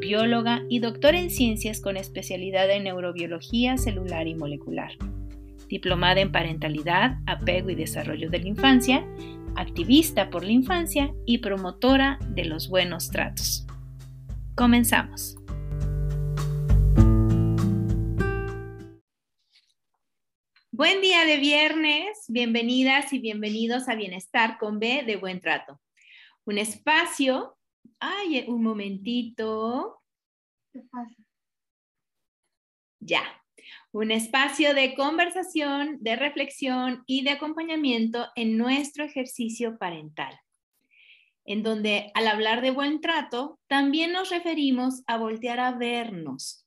bióloga y doctora en ciencias con especialidad en neurobiología celular y molecular. Diplomada en parentalidad, apego y desarrollo de la infancia, activista por la infancia y promotora de los buenos tratos. Comenzamos. Buen día de viernes, bienvenidas y bienvenidos a Bienestar con B de Buen Trato. Un espacio Ay, un momentito. ¿Qué pasa? Ya. Un espacio de conversación, de reflexión y de acompañamiento en nuestro ejercicio parental, en donde al hablar de buen trato, también nos referimos a voltear a vernos,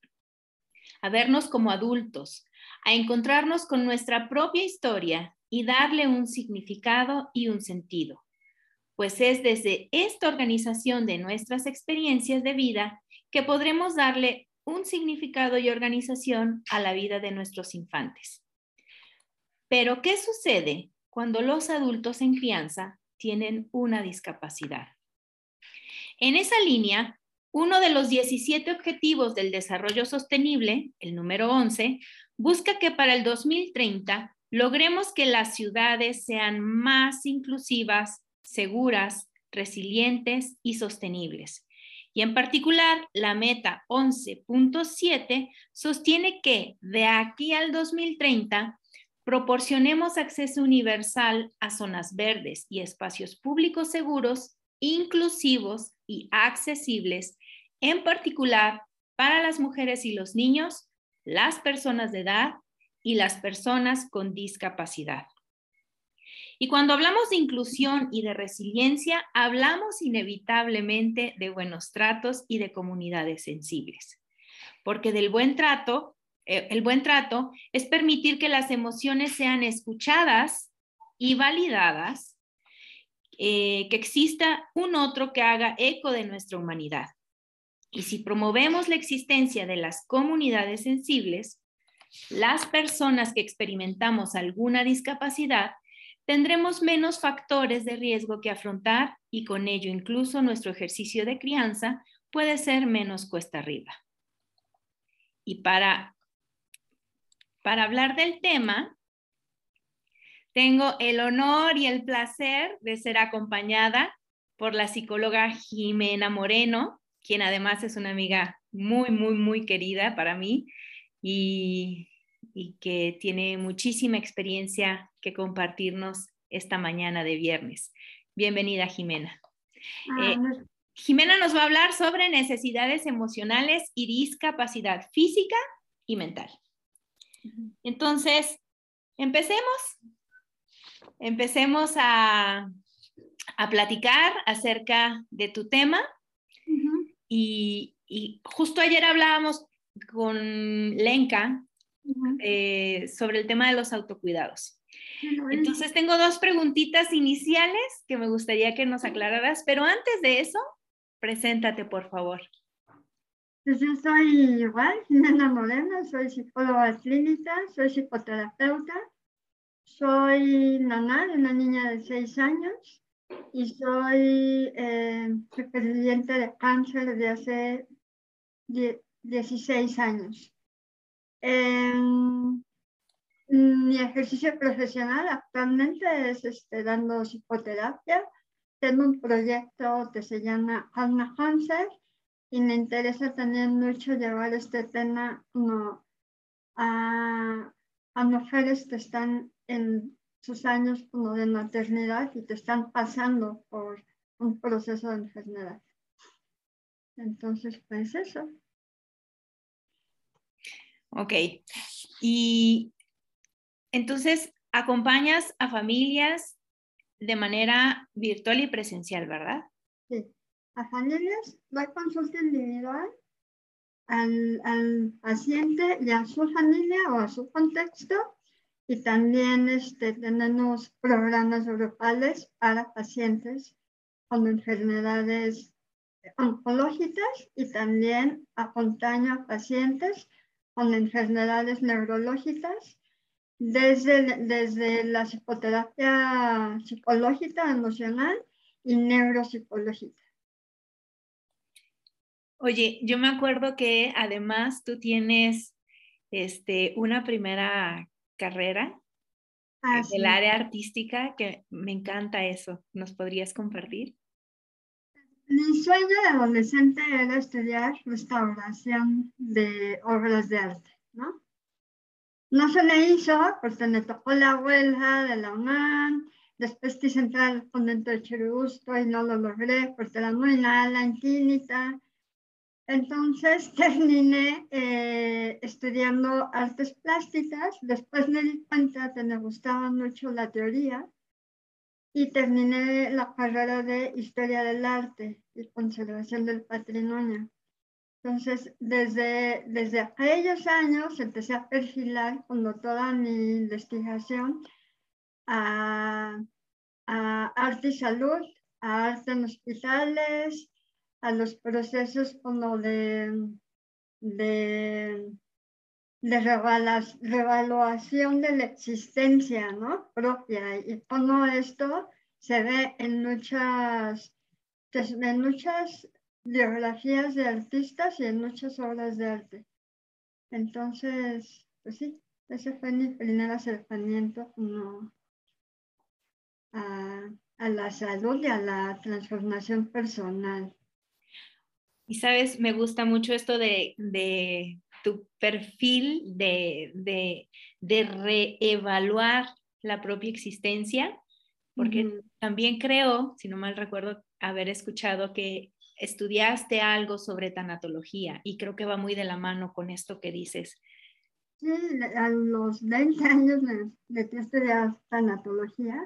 a vernos como adultos, a encontrarnos con nuestra propia historia y darle un significado y un sentido pues es desde esta organización de nuestras experiencias de vida que podremos darle un significado y organización a la vida de nuestros infantes. Pero, ¿qué sucede cuando los adultos en crianza tienen una discapacidad? En esa línea, uno de los 17 objetivos del desarrollo sostenible, el número 11, busca que para el 2030 logremos que las ciudades sean más inclusivas, seguras, resilientes y sostenibles. Y en particular, la meta 11.7 sostiene que de aquí al 2030 proporcionemos acceso universal a zonas verdes y espacios públicos seguros, inclusivos y accesibles, en particular para las mujeres y los niños, las personas de edad y las personas con discapacidad. Y cuando hablamos de inclusión y de resiliencia, hablamos inevitablemente de buenos tratos y de comunidades sensibles. Porque del buen trato, eh, el buen trato es permitir que las emociones sean escuchadas y validadas, eh, que exista un otro que haga eco de nuestra humanidad. Y si promovemos la existencia de las comunidades sensibles, las personas que experimentamos alguna discapacidad tendremos menos factores de riesgo que afrontar y con ello incluso nuestro ejercicio de crianza puede ser menos cuesta arriba. Y para, para hablar del tema, tengo el honor y el placer de ser acompañada por la psicóloga Jimena Moreno, quien además es una amiga muy, muy, muy querida para mí y y que tiene muchísima experiencia que compartirnos esta mañana de viernes. Bienvenida, Jimena. Ah, eh, Jimena nos va a hablar sobre necesidades emocionales y discapacidad física y mental. Entonces, empecemos. Empecemos a, platicar acerca de tu tema. y, y, justo ayer hablábamos con Lenka eh, sobre el tema de los autocuidados. Entonces tengo dos preguntitas iniciales que me gustaría que nos aclararas, pero antes de eso, preséntate por favor. Pues yo soy igual, Jimena Moreno, soy psicóloga clínica, soy psicoterapeuta, soy mamá de una niña de 6 años y soy eh, superviviente de cáncer desde hace 16 años. Mi ejercicio profesional actualmente es este, dando psicoterapia. Tengo un proyecto que se llama Alma Hanser y me interesa también mucho llevar este tema a, a mujeres que están en sus años como de maternidad y que están pasando por un proceso de enfermedad. Entonces, pues eso. Ok. Y entonces, acompañas a familias de manera virtual y presencial, ¿verdad? Sí. A familias, doy consulta individual al, al paciente y a su familia o a su contexto y también este, tenemos programas grupales para pacientes con enfermedades oncológicas y también acompaño a pacientes con enfermedades neurológicas desde, desde la psicoterapia psicológica, emocional y neuropsicológica. Oye, yo me acuerdo que además tú tienes este, una primera carrera ah, del área artística que me encanta eso. ¿Nos podrías compartir? Mi sueño de adolescente era estudiar restauración de obras de arte, ¿no? No se me hizo porque me tocó la huelga de la UNAM, después quise entrar al convento de Churubusco y no lo logré porque era muy mala en. Entonces terminé eh, estudiando artes plásticas, después me di cuenta que me gustaba mucho la teoría y terminé la carrera de Historia del Arte y Conservación del Patrimonio. Entonces, desde, desde aquellos años empecé a perfilar como toda mi investigación a, a arte y salud, a arte en hospitales, a los procesos como de, de de revaluación de la existencia ¿no? propia y todo esto se ve en muchas, pues, en muchas biografías de artistas y en muchas obras de arte. Entonces, pues sí, ese fue mi primer acercamiento a, a la salud y a la transformación personal. Y sabes, me gusta mucho esto de, de tu perfil, de, de, de, reevaluar la propia existencia, porque también creo, si no mal recuerdo, haber escuchado que estudiaste algo sobre tanatología y creo que va muy de la mano con esto que dices. Sí, a los 20 años me metí a estudiar tanatología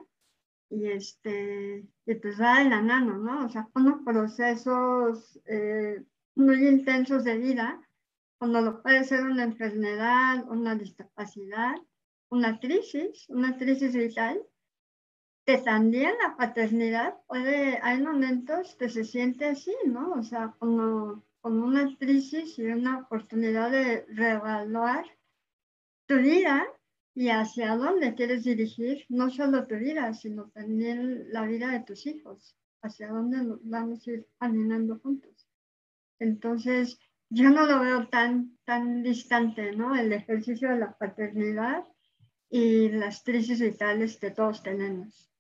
y este, y pues va de la mano, ¿no? O sea, unos procesos eh, muy intensos de vida, cuando lo puede ser una enfermedad, una discapacidad, una crisis, una crisis vital, que también la paternidad puede, hay momentos que se siente así, ¿no? O sea, como, como una crisis y una oportunidad de reevaluar tu vida y hacia dónde quieres dirigir no solo tu vida, sino también la vida de tus hijos, hacia dónde vamos a ir caminando juntos. Entonces, yo no lo veo tan, tan distante, ¿no? El ejercicio de la paternidad y las crisis vitales que todos tenemos.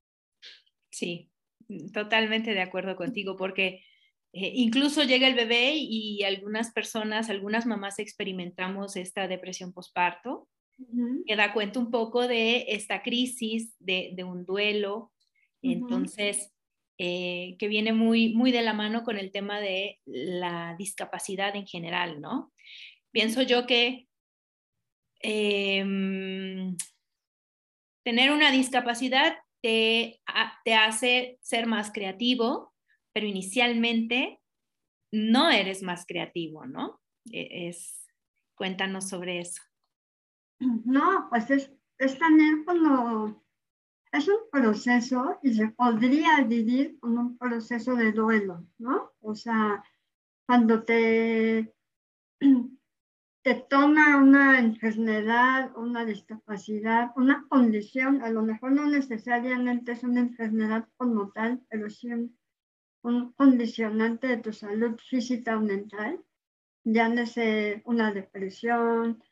Sí, totalmente de acuerdo contigo, porque eh, incluso llega el bebé y algunas personas, algunas mamás experimentamos esta depresión postparto que da cuenta un poco de esta crisis, de, un duelo. Entonces, eh, que viene muy, muy de la mano con el tema de la discapacidad en general, ¿no? Pienso yo que em, tener una discapacidad te, te hace ser más creativo, pero inicialmente no eres más creativo, ¿no? E, es, cuéntanos sobre eso. No, pues es, es también como, es un proceso y se podría vivir con un proceso de duelo, ¿no? O sea, cuando te, te toma una enfermedad, una discapacidad, una condición, a lo mejor no necesariamente es una enfermedad como tal, pero sí un, condicionante de tu salud física o mental, llámese una depresión,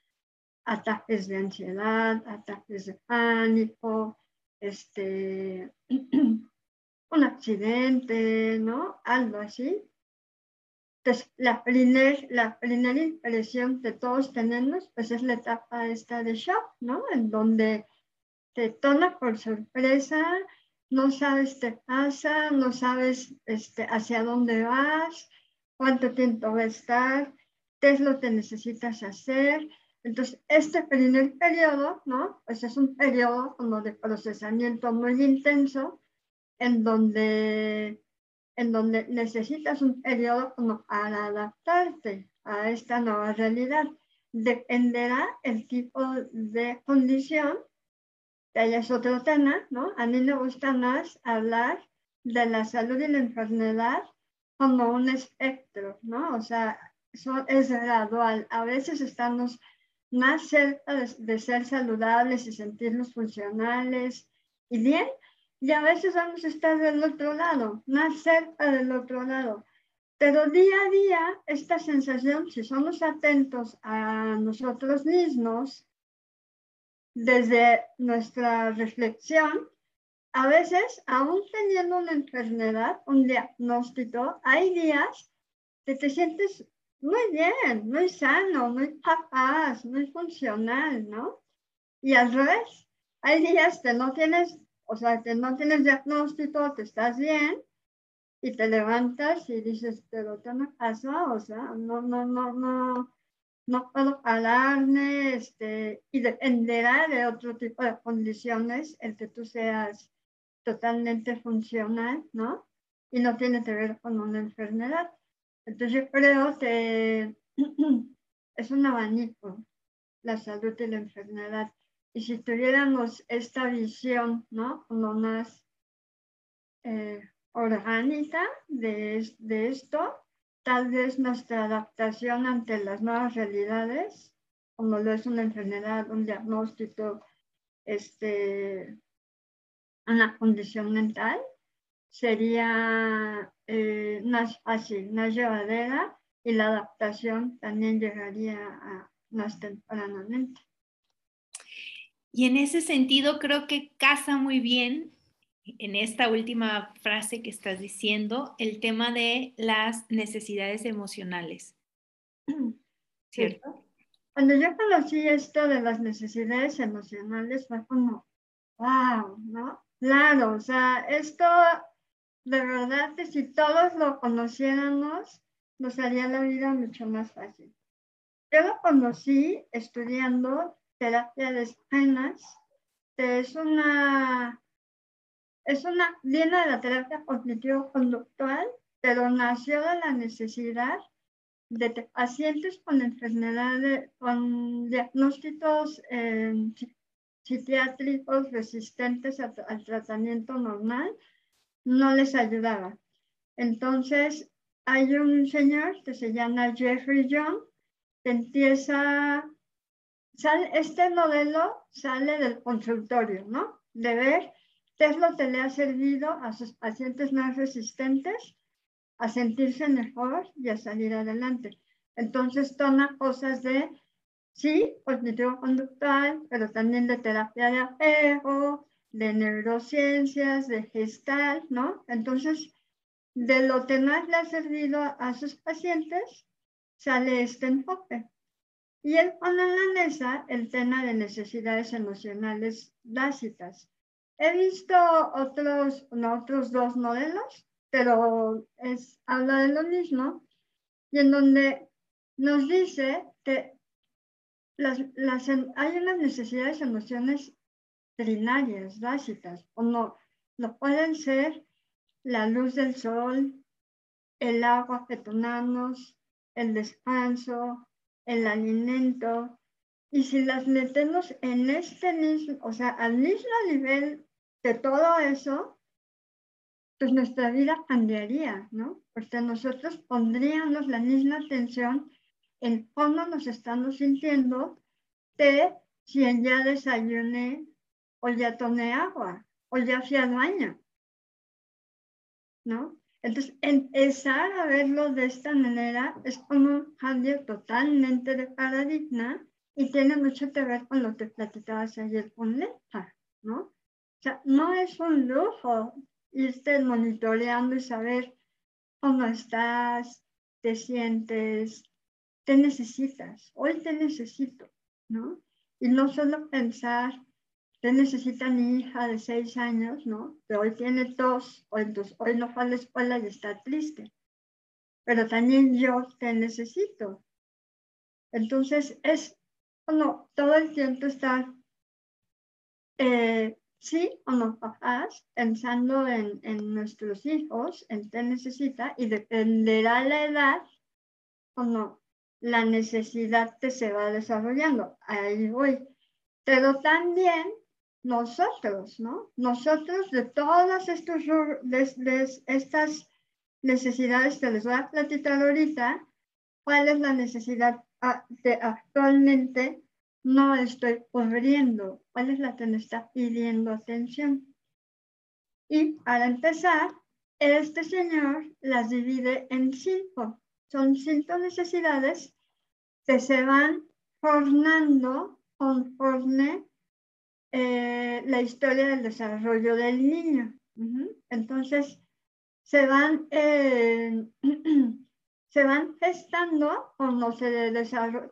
ataques de ansiedad, ataques de pánico, este, un accidente, ¿no? Algo así. Entonces, la primera la primer impresión que todos tenemos, pues es la etapa esta de shock, ¿no? En donde te toma por sorpresa, no sabes qué pasa, no sabes este, hacia dónde vas, cuánto tiempo va a estar, qué es lo que necesitas hacer, entonces, este primer periodo, ¿no? Pues es un periodo como de procesamiento muy intenso, en donde, en donde necesitas un periodo como para adaptarte a esta nueva realidad. Dependerá el tipo de condición que ahí es otro tema, ¿no? A mí me gusta más hablar de la salud y la enfermedad como un espectro, ¿no? O sea, eso es gradual. A veces estamos más cerca de, ser saludables y sentirnos funcionales y bien, y a veces vamos a estar del otro lado, más cerca del otro lado. Pero día a día, esta sensación, si somos atentos a nosotros mismos, desde nuestra reflexión, a veces, aún teniendo una enfermedad, un diagnóstico, hay días que te sientes muy bien, muy sano, muy capaz, muy funcional, ¿no? Y al revés, hay días que no tienes, o sea, que no tienes diagnóstico, que estás bien, y te levantas y dices, pero ¿qué me pasa? O sea, no, no, no, no, no puedo pararme, este, y dependerá de otro tipo de condiciones el que tú seas totalmente funcional, ¿no? Y no tiene que ver con una enfermedad. Entonces yo creo que es un abanico la salud y la enfermedad. Y si tuviéramos esta visión, ¿no? Como más eh, orgánica de, de esto, tal vez nuestra adaptación ante las nuevas realidades, como lo es una enfermedad, un diagnóstico, este, una condición mental, sería eh, fácil, más llevadera y la adaptación también llegaría a más tempranamente. Y en ese sentido creo que casa muy bien en esta última frase que estás diciendo el tema de las necesidades emocionales. ¿Cierto? Cuando yo conocí esto de las necesidades emocionales fue como, wow, ¿no? Claro, o sea, esto de verdad que si todos lo conociéramos, nos haría la vida mucho más fácil. Yo lo conocí estudiando terapia de escenas, que es una, es una, viene de la terapia cognitivo-conductual, pero nació de la necesidad de pacientes con enfermedades, con diagnósticos eh, psiquiátricos resistentes al tratamiento normal, no les ayudaba. Entonces, hay un señor que se llama Jeffrey Young, que empieza, este modelo sale del consultorio, ¿no? De ver qué es lo que le ha servido a sus pacientes más resistentes a sentirse mejor y a salir adelante. Entonces toma cosas de, sí, cognitivo-conductual, pero también de terapia de apego, de neurociencias, de gestal, ¿no? Entonces, de lo que más le ha servido a sus pacientes, sale este enfoque. Y él pone en la mesa el tema de necesidades emocionales básicas. He visto otros, no, otros dos modelos, pero es, habla de lo mismo, y en donde nos dice que las, las, hay unas necesidades emocionales trinarias básicas, como no pueden ser la luz del sol, el agua que tomamos, el descanso, el alimento. Y si las metemos en este mismo, o sea, al mismo nivel de todo eso, pues nuestra vida cambiaría, ¿no? Porque nosotros pondríamos la misma atención en cómo nos estamos sintiendo de si ya desayuné o ya tomé agua, o ya fui al baño. ¿No? Entonces, empezar a verlo de esta manera es como un cambio totalmente de paradigma y tiene mucho que ver con lo que platicabas ayer con Leta, ¿no? O sea, no es un lujo irte monitoreando y saber cómo estás, te sientes, te necesitas, hoy te necesito, ¿no? Y no solo pensar ¿Qué necesita mi hija de seis años, no? Que hoy tiene tos, o entonces hoy no fue a la escuela y está triste. Pero también yo te necesito. Entonces es como todo el tiempo estar, eh, sí o no, papás, pensando en, en nuestros hijos, en qué necesita, y dependerá la edad, como la necesidad que se va desarrollando. Ahí voy. Pero también nosotros, ¿no? Nosotros de todas estas necesidades que les voy a platicar ahorita, ¿cuál es la necesidad que actualmente no estoy cubriendo? ¿Cuál es la que me está pidiendo atención? Y para empezar, este señor las divide en cinco. Son cinco necesidades que se van formando conforme eh, la historia del desarrollo del niño. Entonces, se van, eh, se van gestando cuando se,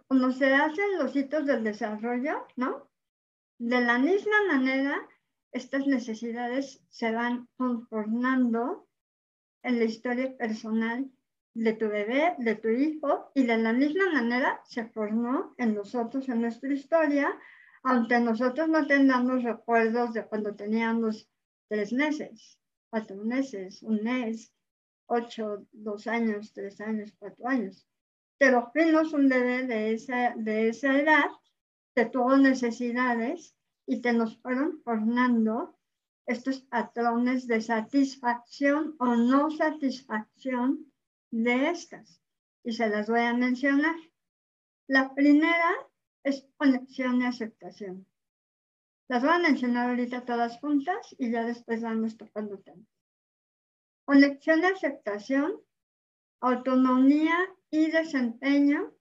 cuando se hacen los hitos del desarrollo, ¿no? De la misma manera, estas necesidades se van conformando en la historia personal de tu bebé, de tu hijo, y de la misma manera se formó en nosotros, en nuestra historia, aunque nosotros no tengamos recuerdos de cuando teníamos tres meses, cuatro meses, un mes, ocho, dos años, tres años, cuatro años. Pero fuimos un bebé de esa, de esa edad que tuvo necesidades y que nos fueron formando estos patrones de satisfacción o no satisfacción de estas. Y se las voy a mencionar. La primera es conexión y aceptación. Las voy a mencionar ahorita todas juntas y ya después vamos tocando temas. Conexión y aceptación, autonomía y desempeño,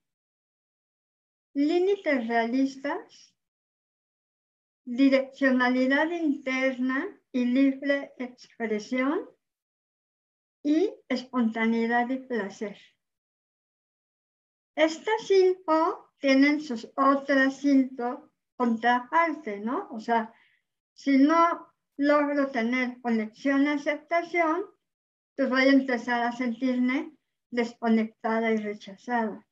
límites realistas, direccionalidad interna y libre expresión y espontaneidad y placer. Estas cinco tienen sus otras cinco contrapartes, ¿no? O sea, si no logro tener conexión aceptación, pues voy a empezar a sentirme desconectada y rechazada.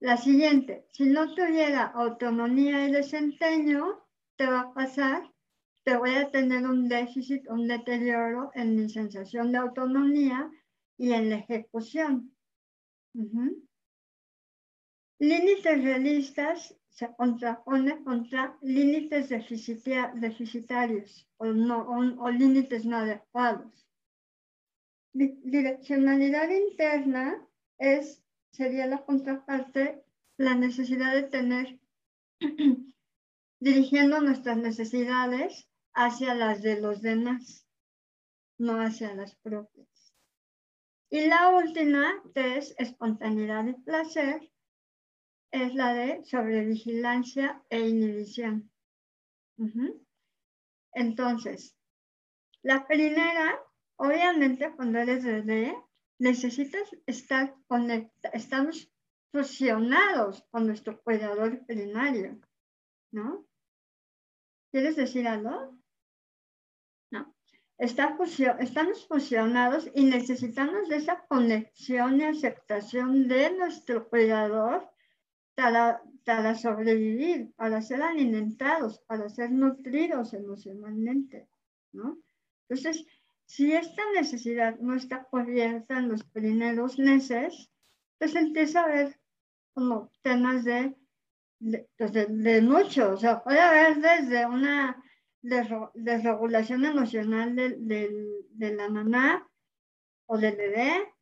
La siguiente, si no tuviera autonomía y desempeño, te va a pasar, te voy a tener un déficit, un deterioro en mi sensación de autonomía y en la ejecución. Límites realistas se contrapone contra límites deficitarios o, no, o, límites no adecuados. Direccionalidad interna es, sería la contraparte, la necesidad de tener, dirigiendo nuestras necesidades hacia las de los demás, no hacia las propias. Y la última, que es espontaneidad y placer, es la de sobrevigilancia e inhibición. Entonces, la primera, obviamente cuando eres bebé, necesitas estar conectados, estamos fusionados con nuestro cuidador primario, ¿no? ¿Quieres decir algo? No. Está estamos fusionados y necesitamos de esa conexión y aceptación de nuestro cuidador para, sobrevivir, para ser alimentados, para ser nutridos emocionalmente, ¿no? Entonces, si esta necesidad no está cubierta en los primeros meses, pues empieza a haber como temas de, de, pues mucho, o sea, puede haber desde una desregulación emocional de la mamá o del bebé,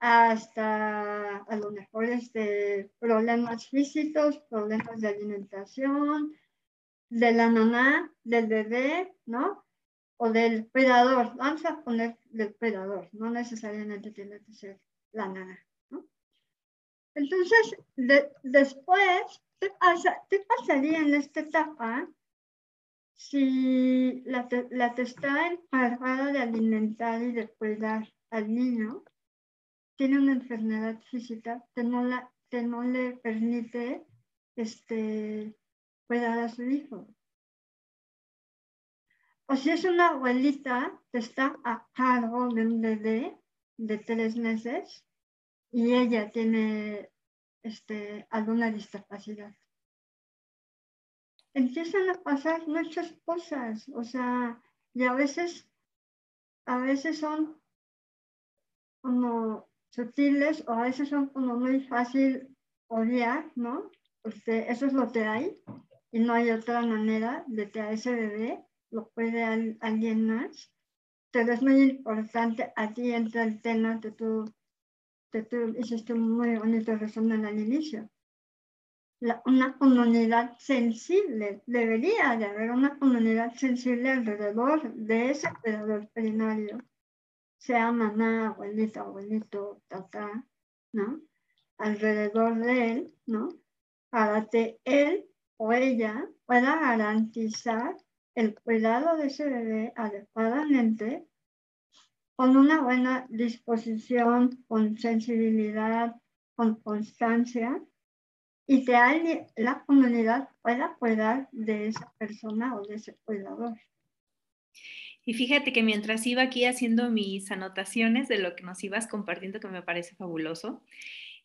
hasta a lo mejor este, problemas físicos, problemas de alimentación, de la mamá, del bebé, ¿no? O del cuidador. Vamos a poner del cuidador, no necesariamente tiene que ser la nana, ¿no? Entonces, después, ¿qué, pasa, ¿qué pasaría en esta etapa si la, la que está encargada de alimentar y de cuidar al niño tiene una enfermedad física que no, la, que no le permite este, cuidar a su hijo. O si es una abuelita que está a cargo de un bebé de tres meses y ella tiene este, alguna discapacidad. Empiezan a pasar muchas cosas, o sea, y a veces, a veces son como sutiles o a veces son como muy fácil odiar, ¿no? Porque eso es lo que hay. y no hay otra manera de que a ese bebé lo puede alguien más. Pero es muy importante, aquí entra el tema que tú, que tú hiciste muy bonito resumen al inicio. Una comunidad sensible, debería de haber una comunidad sensible alrededor de ese cuidador primario, sea mamá, abuelita, abuelito, tata, ¿no? Alrededor de él, ¿no? Para que él o ella pueda garantizar el cuidado de ese bebé adecuadamente, con una buena disposición, con sensibilidad, con constancia, y que la comunidad pueda cuidar de esa persona o de ese cuidador. Y fíjate que mientras iba aquí haciendo mis anotaciones de lo que nos ibas compartiendo, que me parece fabuloso,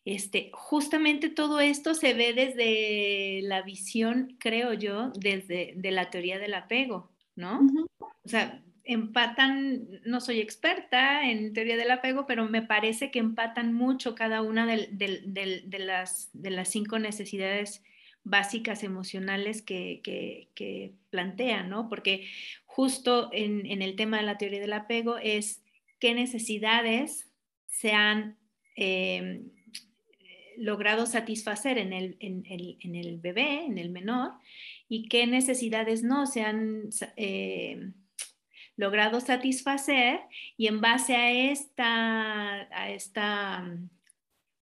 este, justamente todo esto se ve desde la visión, creo yo, desde de la teoría del apego, ¿no? O sea, empatan, no soy experta en teoría del apego, pero me parece que empatan mucho cada una de, las, cinco necesidades básicas emocionales que, que, plantean, ¿no? Porque justo en, el tema de la teoría del apego es qué necesidades se han em, logrado satisfacer en el, en, el, bebé, en el menor, y qué necesidades no se han eh, logrado satisfacer, y en base a esta, a esta mm,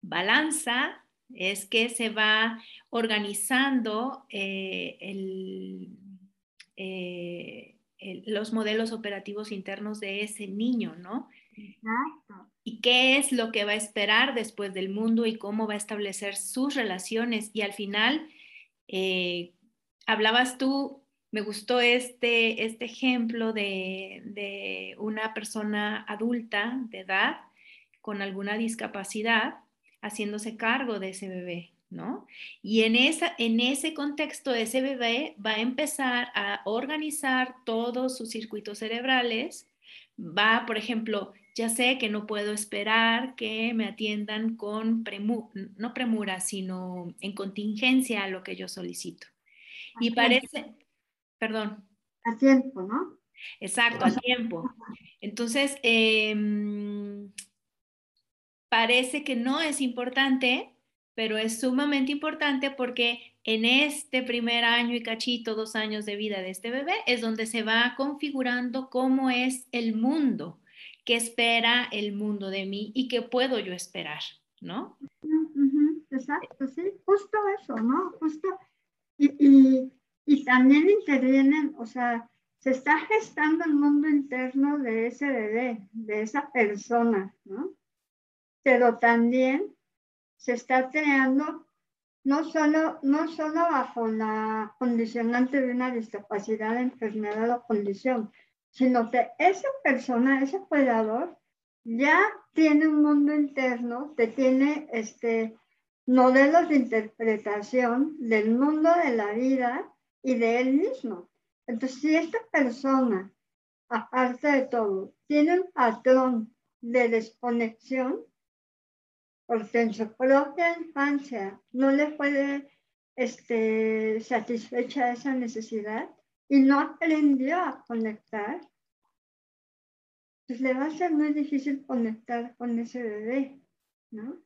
balanza es que se va organizando eh, eh, los modelos operativos internos de ese niño, ¿no? Exacto y qué es lo que va a esperar después del mundo y cómo va a establecer sus relaciones. Y al final, eh, hablabas tú, me gustó este, este ejemplo de, de, una persona adulta de edad con alguna discapacidad haciéndose cargo de ese bebé, ¿no? Y en, esa, en ese contexto, ese bebé va a empezar a organizar todos sus circuitos cerebrales, va, por ejemplo, ya sé que no puedo esperar que me atiendan con, no premura, sino en contingencia a lo que yo solicito. y parece, perdón. A tiempo, ¿no? Exacto, a tiempo. Entonces, em, parece que no es importante, pero es sumamente importante porque en este primer año y cachito, dos años de vida de este bebé, es donde se va configurando cómo es el mundo qué espera el mundo de mí y qué puedo yo esperar, ¿no? exacto, sí, justo eso, ¿no? Justo. Y, y, también intervienen, o sea, se está gestando el mundo interno de ese bebé, de esa persona, ¿no? Pero también se está creando no solo, no solo bajo la condicionante de una discapacidad, enfermedad o condición, sino que esa persona, ese cuidador, ya tiene un mundo interno que tiene este, modelos de interpretación del mundo de la vida y de él mismo. Entonces, si esta persona, aparte de todo, tiene un patrón de desconexión, porque en su propia infancia no le puede este, satisfecha esa necesidad, y no aprendió a conectar, pues le va a ser muy difícil conectar con ese bebé, ¿no?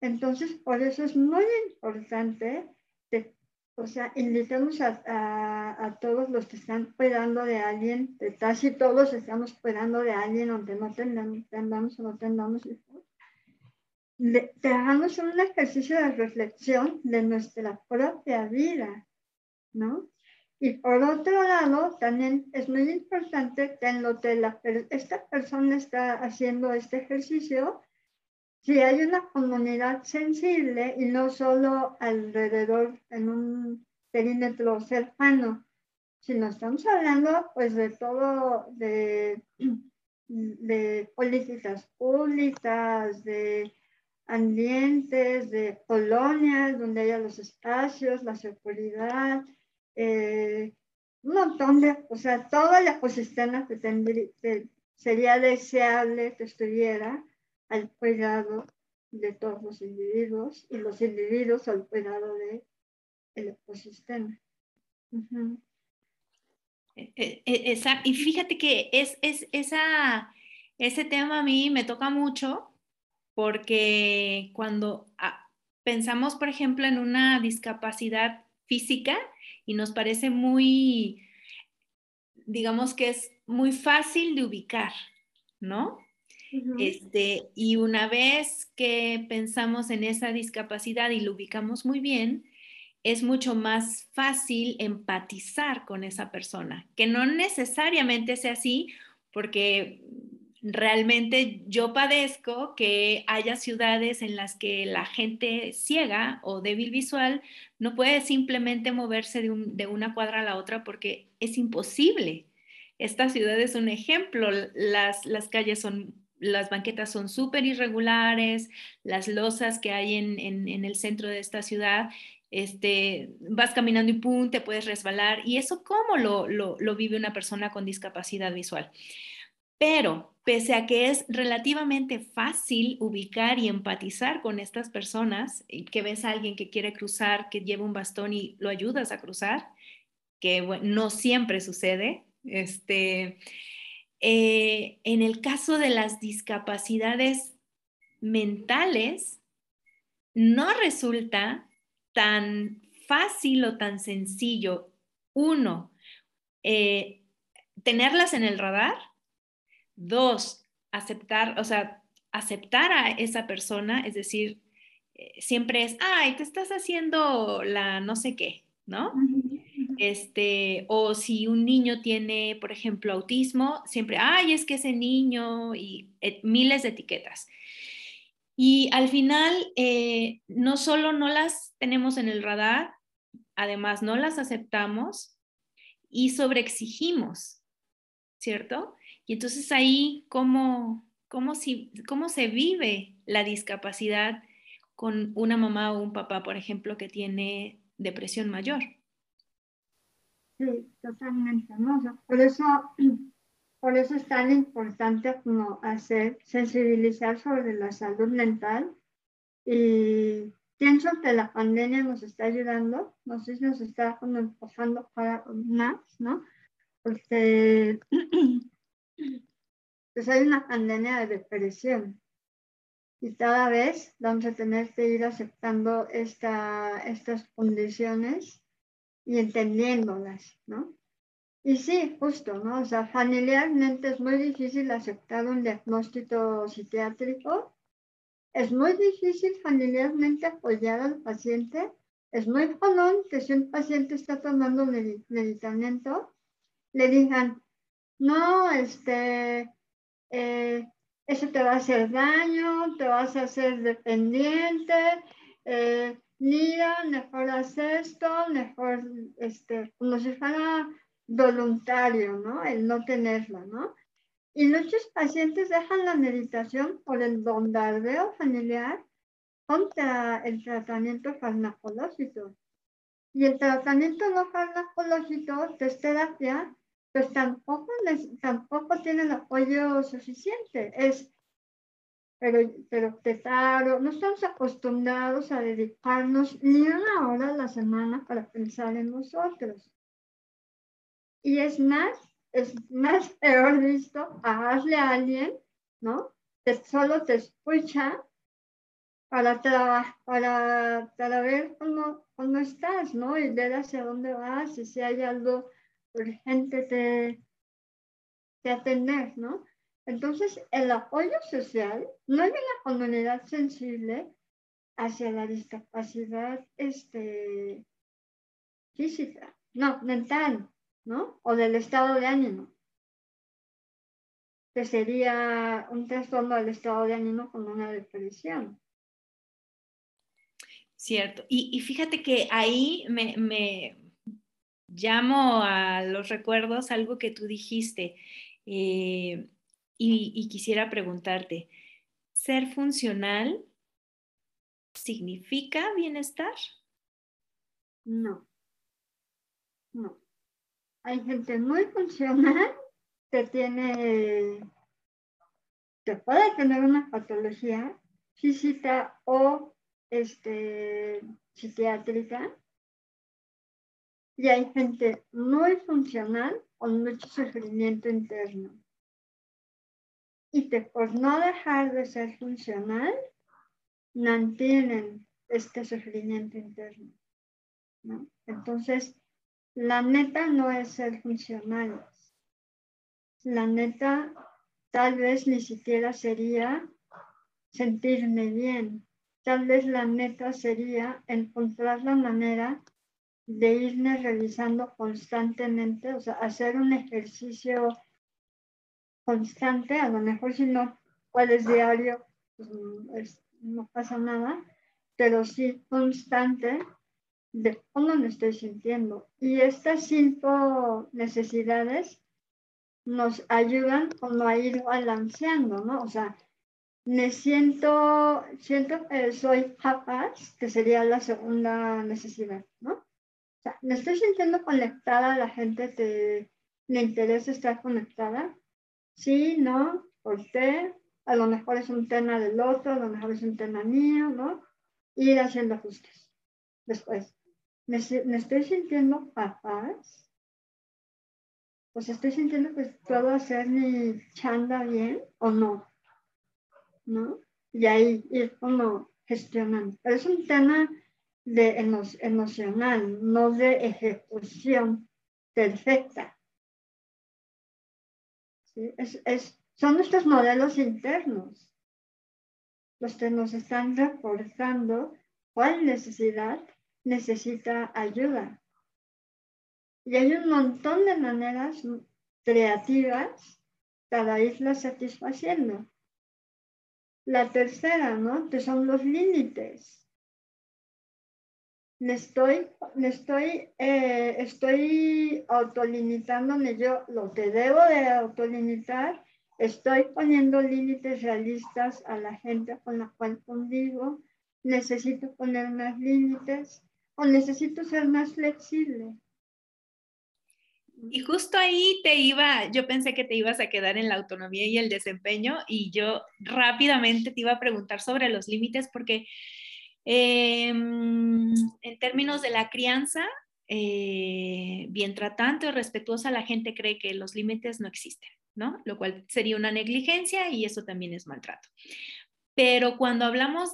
Entonces, por eso es muy importante, o sea, invitamos a, a, todos los que están cuidando de alguien, casi todos estamos cuidando de alguien, aunque no tengamos, o no tengamos hijos, te hagamos un ejercicio de reflexión de nuestra propia vida, ¿no? Y por otro lado, también es muy importante que en lo que esta persona está haciendo este ejercicio, si hay una comunidad sensible y no solo alrededor en un perímetro cercano, sino estamos hablando pues de todo, de, de políticas públicas, de ambientes, de colonias donde haya los espacios, la seguridad, eh, un montón de, o sea, todo el ecosistema que, tendría, sería deseable que estuviera al cuidado de todos los individuos y los individuos al cuidado del el ecosistema. E, y fíjate que es, es, esa, ese tema a mí me toca mucho porque cuando ah, pensamos, por ejemplo, en una discapacidad física y nos parece muy, digamos que es muy fácil de ubicar, ¿no? Este, y una vez que pensamos en esa discapacidad y lo ubicamos muy bien, es mucho más fácil empatizar con esa persona, que no necesariamente sea así, porque realmente yo padezco que haya ciudades en las que la gente ciega o débil visual no puede simplemente moverse de, de una cuadra a la otra porque es imposible. Esta ciudad es un ejemplo, las, las calles son las banquetas son súper irregulares, las losas que hay en, el centro de esta ciudad, este, vas caminando y pum, te puedes resbalar. ¿Y eso cómo lo, vive una persona con discapacidad visual? Pero pese a que es relativamente fácil ubicar y empatizar con estas personas, que ves a alguien que quiere cruzar, que lleva un bastón y lo ayudas a cruzar, que no siempre sucede, este, eh, en el caso de las discapacidades mentales, no resulta tan fácil o tan sencillo, uno, eh, tenerlas en el radar, dos, aceptar, o sea, aceptar a esa persona, es decir, eh, siempre es, ay, te estás haciendo la no sé qué, ¿no? Este, o si un niño tiene, por ejemplo, autismo, siempre, ay, es que ese niño y eh, miles de etiquetas. Y al final, eh, no solo no las tenemos en el radar, además no las aceptamos y sobreexigimos, ¿cierto? Y entonces ahí, ¿cómo, cómo, cómo se vive la discapacidad con una mamá o un papá, por ejemplo, que tiene depresión mayor? Sí, totalmente, ¿no? por eso, por eso es tan importante como hacer, sensibilizar sobre la salud mental y pienso que la pandemia nos está ayudando, no sé si nos está como empujando para más, ¿no? Porque pues hay una pandemia de depresión y cada vez vamos a tener que ir aceptando esta, estas condiciones y entendiéndolas, ¿no? Y sí, justo, ¿no? O sea, familiarmente es muy difícil aceptar un diagnóstico psiquiátrico, es muy difícil familiarmente apoyar al paciente, es muy común que si un paciente está tomando medicamento, le digan, no, este, eh, eso te va a hacer daño, te vas a hacer dependiente, eh, mira, mejor haz esto, mejor, este, como si fuera voluntario, ¿no? El no tenerlo, ¿no? Y muchos pacientes dejan la meditación por el bombardeo familiar contra el tratamiento farmacológico. Y el tratamiento no farmacológico, que es terapia, pues tampoco, tampoco tiene el apoyo suficiente. Es pero, pero claro, no estamos acostumbrados a dedicarnos ni una hora a la semana para pensar en nosotros. Y es más, es más peor visto pagarle a alguien, ¿no? Que solo te escucha para, para, para ver cómo, cómo estás, ¿no? Y ver hacia dónde vas y si hay algo urgente de, de atender, ¿no? Entonces, el apoyo social no hay una comunidad sensible hacia la discapacidad este, física, no, mental, ¿no? O del estado de ánimo, que sería un trastorno del estado de ánimo con una depresión. Cierto. Y, fíjate que ahí me, me, llamo a los recuerdos algo que tú dijiste. Eh, y, quisiera preguntarte, ¿ser funcional significa bienestar? No, no. Hay gente muy funcional que tiene, que puede tener una patología física o este, psiquiátrica y hay gente muy funcional con mucho sufrimiento interno. Y que por no dejar de ser funcional, mantienen este sufrimiento interno. Entonces, la neta no es ser funcionales. La neta tal vez ni siquiera sería sentirme bien. Tal vez la neta sería encontrar la manera de irme revisando constantemente, o sea, hacer un ejercicio constante, a lo mejor si no puedes diario, pues no pasa nada, pero sí constante de cómo me estoy sintiendo. Y estas cinco necesidades nos ayudan como a ir balanceando, ¿no? O sea, me siento, siento que soy capaz, que sería la segunda necesidad, ¿no? O sea, me estoy sintiendo conectada, la gente te, le interesa estar conectada. Sí, no, por qué, a lo mejor es un tema del otro, a lo mejor es un tema mío, ¿no? Ir haciendo ajustes. Después, ¿me, estoy sintiendo capaz? Pues estoy sintiendo que puedo hacer mi chanda bien o no, ¿no? Y ahí ir como gestionando. Pero es un tema de emocional, no de ejecución perfecta. Es, es, son nuestros modelos internos los que nos están reforzando cuál necesidad necesita ayuda. Y hay un montón de maneras creativas para irla satisfaciendo. La tercera, ¿no? Que son los límites. Me estoy, me estoy, eh, estoy autolimitándome yo lo que debo de autolimitar Estoy poniendo límites realistas a la gente con la cual convivo. Necesito poner más límites o necesito ser más flexible. Y justo ahí te iba, yo pensé que te ibas a quedar en la autonomía y el desempeño y yo rápidamente te iba a preguntar sobre los límites porque em, en términos de la crianza, eh, bien tratante o respetuosa, la gente cree que los límites no existen. ¿no? Lo cual sería una negligencia y eso también es maltrato. Pero cuando hablamos,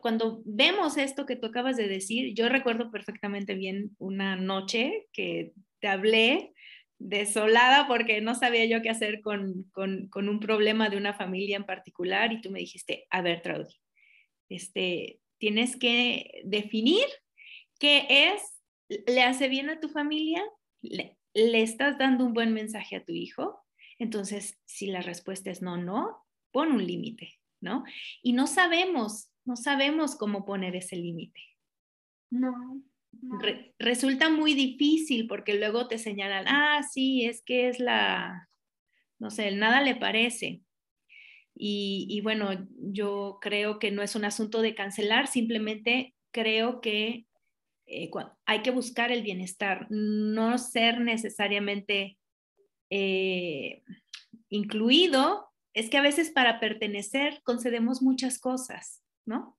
cuando vemos esto que tú acabas de decir, yo recuerdo perfectamente bien una noche que te hablé desolada porque no sabía yo qué hacer con, un problema de una familia en particular y tú me dijiste, a ver, Traudy, este, tienes que definir qué es, le hace bien a tu familia, le estás dando un buen mensaje a tu hijo, entonces, si la respuesta es no, no, pon un límite, ¿no? Y no sabemos, no sabemos cómo poner ese límite. No. resulta muy difícil porque luego te señalan, ah, sí, es que es la, no sé, nada le parece. Y, bueno, yo creo que no es un asunto de cancelar, simplemente creo que eh, hay que buscar el bienestar, no ser necesariamente eh, incluido, es que a veces para pertenecer concedemos muchas cosas, ¿no?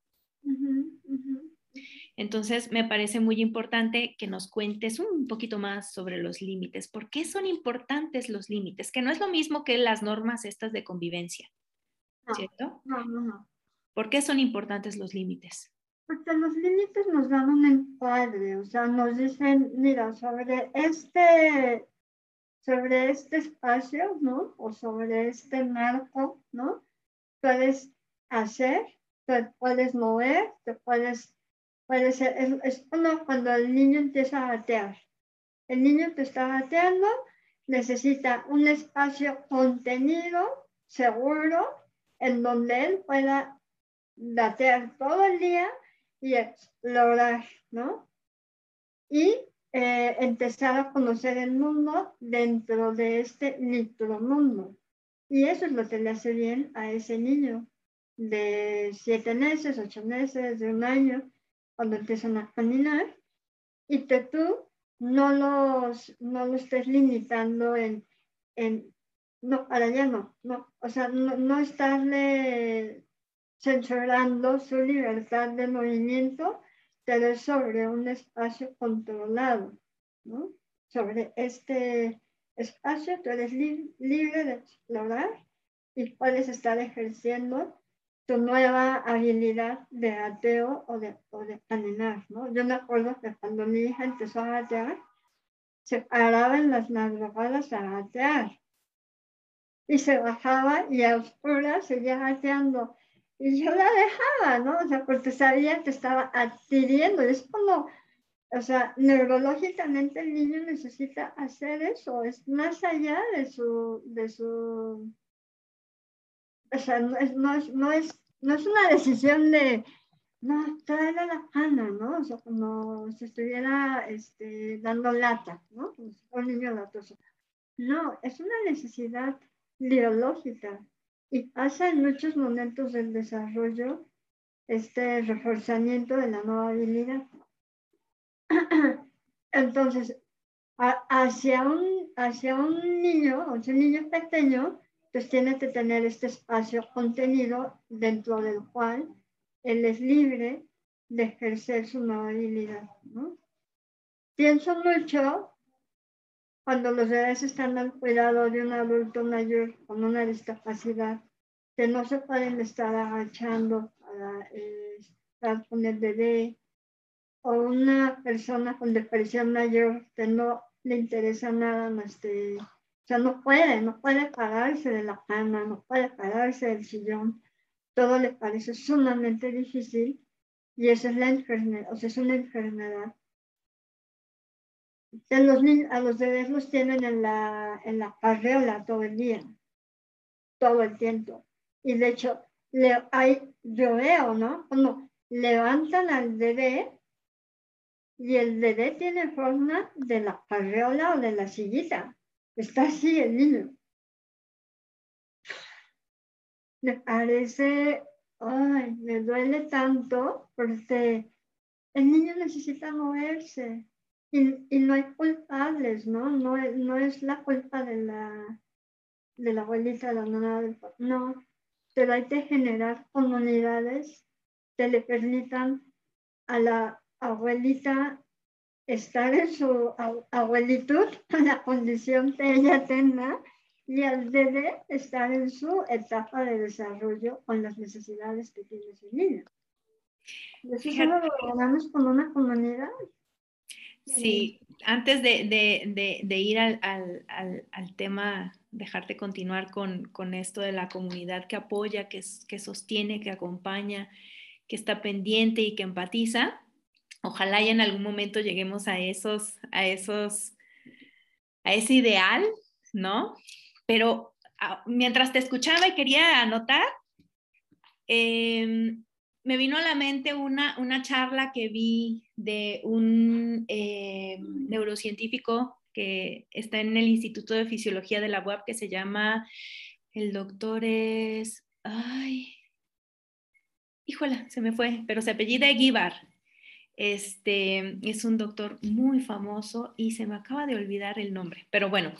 Entonces, me parece muy importante que nos cuentes un poquito más sobre los límites. ¿Por qué son importantes los límites? Que no es lo mismo que las normas estas de convivencia, ¿cierto? No, no, no. ¿Por qué son importantes los límites? Porque los límites nos dan un encuadre, o sea, nos dicen, mira, sobre este sobre este espacio, ¿no? O sobre este marco, ¿no? Puedes hacer, te puedes mover, te puedes, puede ser, es, como cuando el niño empieza a gatear. El niño que está gateando necesita un espacio contenido, seguro, en donde él pueda gatear todo el día y explorar, ¿no? Y eh, empezar a conocer el mundo dentro de este micromundo. Y eso es lo que le hace bien a ese niño de siete meses, ocho meses, de un año, cuando empiezan a caminar, y que tú no los, no lo estés limitando en, en, no, para allá no, no, o sea, no, no estarle censurando su libertad de movimiento, pero sobre un espacio controlado. ¿no? Sobre este espacio, tú eres libre de explorar y puedes estar ejerciendo tu nueva habilidad de ateo o de, o de ¿no? Yo me acuerdo que cuando mi hija empezó a gatear, se paraba en las madrugadas a gatear y se bajaba y a oscuras seguía gateando. Y yo la dejaba, ¿no? O sea, porque sabía que estaba adquiriendo. Es como, o sea, neurológicamente el niño necesita hacer eso. Es más allá de su, de su, o sea, no es, no es, no es, no es una decisión de, no, tráele la gana, ¿no? O sea, como si estuviera este, dando lata, ¿no? un niño latoso. No, es una necesidad biológica y pasa en muchos momentos del desarrollo este reforzamiento de la nueva habilidad. Entonces, hacia, un, hacia un niño, o un niño pequeño, pues tiene que tener este espacio contenido dentro del cual él es libre de ejercer su nueva habilidad. ¿no? Pienso mucho cuando los bebés están al cuidado de un adulto mayor con una discapacidad, que no se pueden estar agachando para eh, estar con el bebé, o una persona con depresión mayor que no le interesa nada más que, o sea, no puede, no puede pararse de la cama, no puede pararse del sillón, todo le parece sumamente difícil y esa es la enfermedad, o sea, es una enfermedad a los bebés los tienen en la, en la todo el día, todo el tiempo. Y de hecho, hay, yo veo, ¿no? Cuando levantan al bebé y el bebé tiene forma de la carriola o de la sillita. Está así el niño. Me parece, ay, me duele tanto porque el niño necesita moverse. Y, no hay culpables, ¿no? No es, no es la culpa de la, de la abuelita, de la No, pero hay que generar comunidades que le permitan a la abuelita estar en su abuelitud, en la condición que ella tenga, y al bebé estar en su etapa de desarrollo con las necesidades que tiene su niño. Y eso lo logramos con una comunidad. Sí, antes de, ir al, tema, dejarte continuar con, esto de la comunidad que apoya, que, que sostiene, que acompaña, que está pendiente y que empatiza, ojalá y en algún momento lleguemos a esos, a esos, a ese ideal, ¿no? Pero ah, mientras te escuchaba y quería anotar, em, me vino a la mente una, una charla que vi de un eh, neurocientífico que está en el Instituto de Fisiología de la UAP que se llama, el doctor es, ay, híjola, se me fue, pero se apellida Eguíbar. Este es un doctor muy famoso y se me acaba de olvidar el nombre, pero bueno,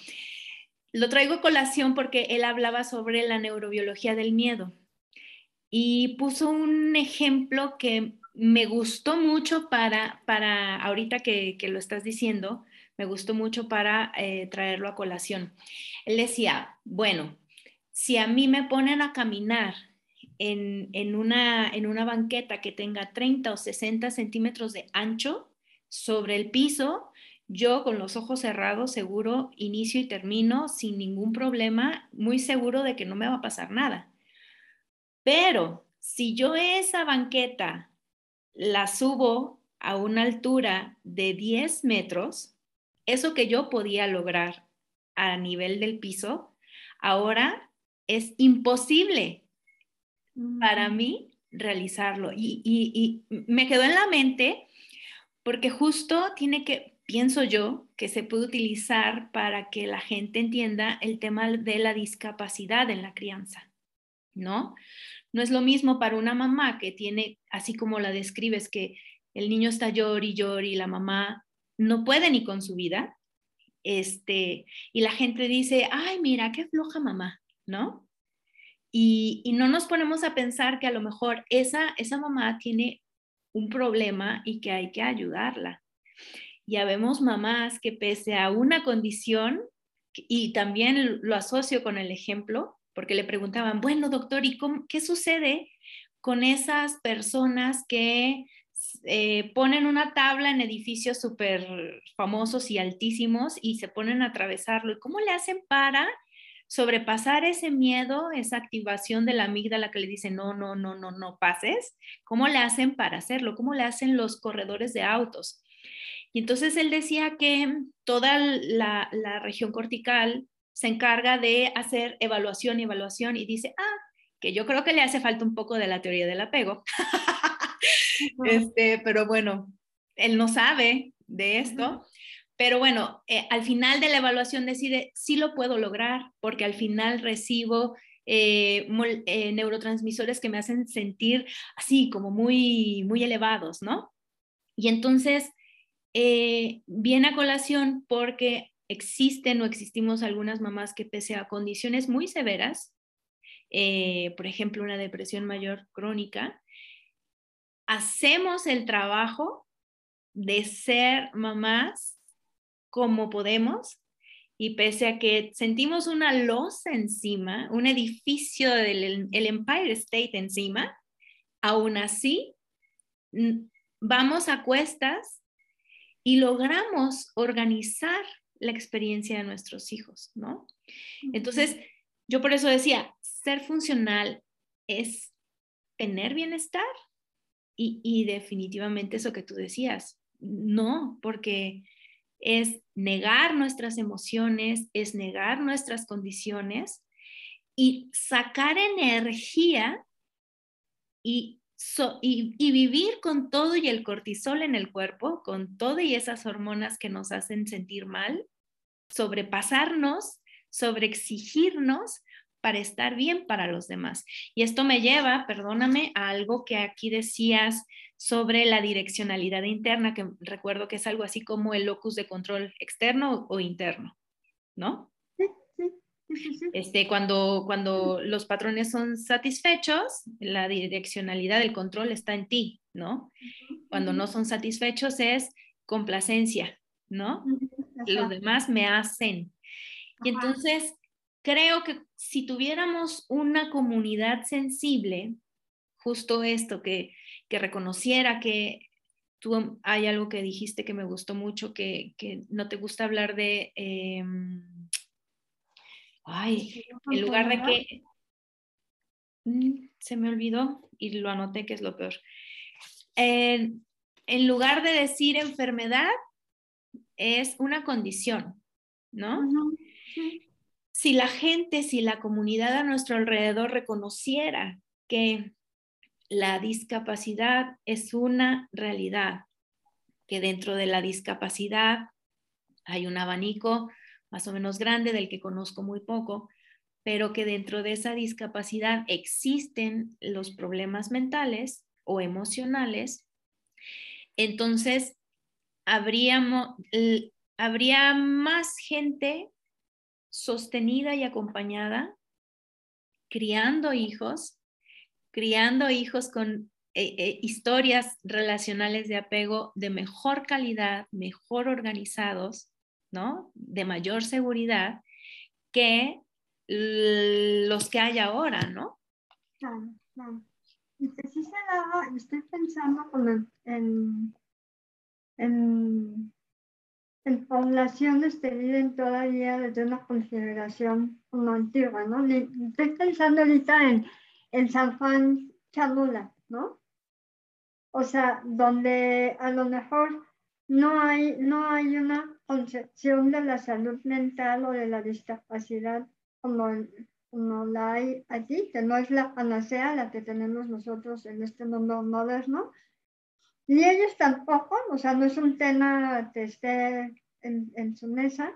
lo traigo a colación porque él hablaba sobre la neurobiología del miedo y puso un ejemplo que me gustó mucho para, para ahorita que, lo estás diciendo, me gustó mucho para eh, traerlo a colación. Él decía, bueno, si a mí me ponen a caminar en, una, en una banqueta que tenga 30 o 60 centímetros de ancho sobre el piso, yo con los ojos cerrados seguro inicio y termino sin ningún problema, muy seguro de que no me va a pasar nada. Pero si yo esa banqueta la subo a una altura de 10 metros, eso que yo podía lograr a nivel del piso, ahora es imposible para mm. mí realizarlo. Y, y, me quedó en la mente porque justo tiene que, pienso yo, que se puede utilizar para que la gente entienda el tema de la discapacidad en la crianza, ¿no? No es lo mismo para una mamá que tiene, así como la describes, que el niño está llor y llor y la mamá no puede ni con su vida. Este, y la gente dice, ay, mira, qué floja mamá, ¿no? Y, no nos ponemos a pensar que a lo mejor esa, esa mamá tiene un problema y que hay que ayudarla. ya vemos mamás que pese a una condición, y también lo asocio con el ejemplo, porque le preguntaban, bueno, doctor, ¿y qué sucede con esas personas que eh, ponen una tabla en edificios súper famosos y altísimos y se ponen a atravesarlo. ¿Y cómo le hacen para sobrepasar ese miedo, esa activación de la amígdala que le dice no, no, no, no, no pases? ¿Cómo le hacen para hacerlo? ¿Cómo le hacen los corredores de autos? Y entonces él decía que toda la, la región cortical se encarga de hacer evaluación y evaluación y dice, ah, que yo creo que le hace falta un poco de la teoría del apego. este, pero bueno, él no sabe de esto. Pero bueno, eh, al final de la evaluación decide, sí lo puedo lograr, porque al final recibo eh, eh, neurotransmisores que me hacen sentir así como muy, muy elevados, ¿no? Y entonces viene a colación porque existen o existimos algunas mamás que pese a condiciones muy severas, por ejemplo, una depresión mayor crónica, hacemos el trabajo de ser mamás como podemos y pese a que sentimos una losa encima, un edificio del Empire State encima, aún así vamos a cuestas y logramos organizar la experiencia de nuestros hijos, ¿no? Entonces, yo por eso decía, ser funcional es tener bienestar, y, definitivamente eso que tú decías, no, porque es negar nuestras emociones, es negar nuestras condiciones y sacar energía y, y, vivir con todo y el cortisol en el cuerpo, con todo y esas hormonas que nos hacen sentir mal, sobrepasarnos, sobreexigirnos para estar bien para los demás. Y esto me lleva, perdóname, a algo que aquí decías sobre la direccionalidad interna, que recuerdo que es algo así como el locus de control externo o interno, ¿no? Este, cuando, cuando los patrones son satisfechos, la direccionalidad del control está en ti, ¿no? Cuando no son satisfechos es complacencia, ¿no? Los demás me hacen. Y entonces creo que si tuviéramos una comunidad sensible, justo esto, que, que reconociera que tú hay algo que dijiste que me gustó mucho, que, que no te gusta hablar de, em, ay, en lugar de que, mm, se me olvidó y lo anoté que es lo peor. en lugar de decir enfermedad, es una condición, ¿no? si la gente, si la comunidad a nuestro alrededor reconociera que la discapacidad es una realidad, que dentro de la discapacidad hay un abanico más o menos grande del que conozco muy poco, pero que dentro de esa discapacidad existen los problemas mentales o emocionales, entonces habría, habría más gente sostenida y acompañada, criando hijos, criando hijos con eh, eh, historias relacionales de apego de mejor calidad, mejor organizados, ¿no? De mayor seguridad que los que hay ahora, ¿no? Claro, claro. Y sí se daba, estoy pensando con en, en en poblaciones que viven todavía desde una consideración como antigua, ¿no? Estoy pensando ahorita en, en San Juan Chalula, ¿no? O sea, donde a lo mejor no hay, no hay una concepción de la salud mental o de la discapacidad como, como la hay allí, que no es la panacea la que tenemos nosotros en este mundo moderno, ni ellos tampoco, o sea, no es un tema que esté en, su mesa,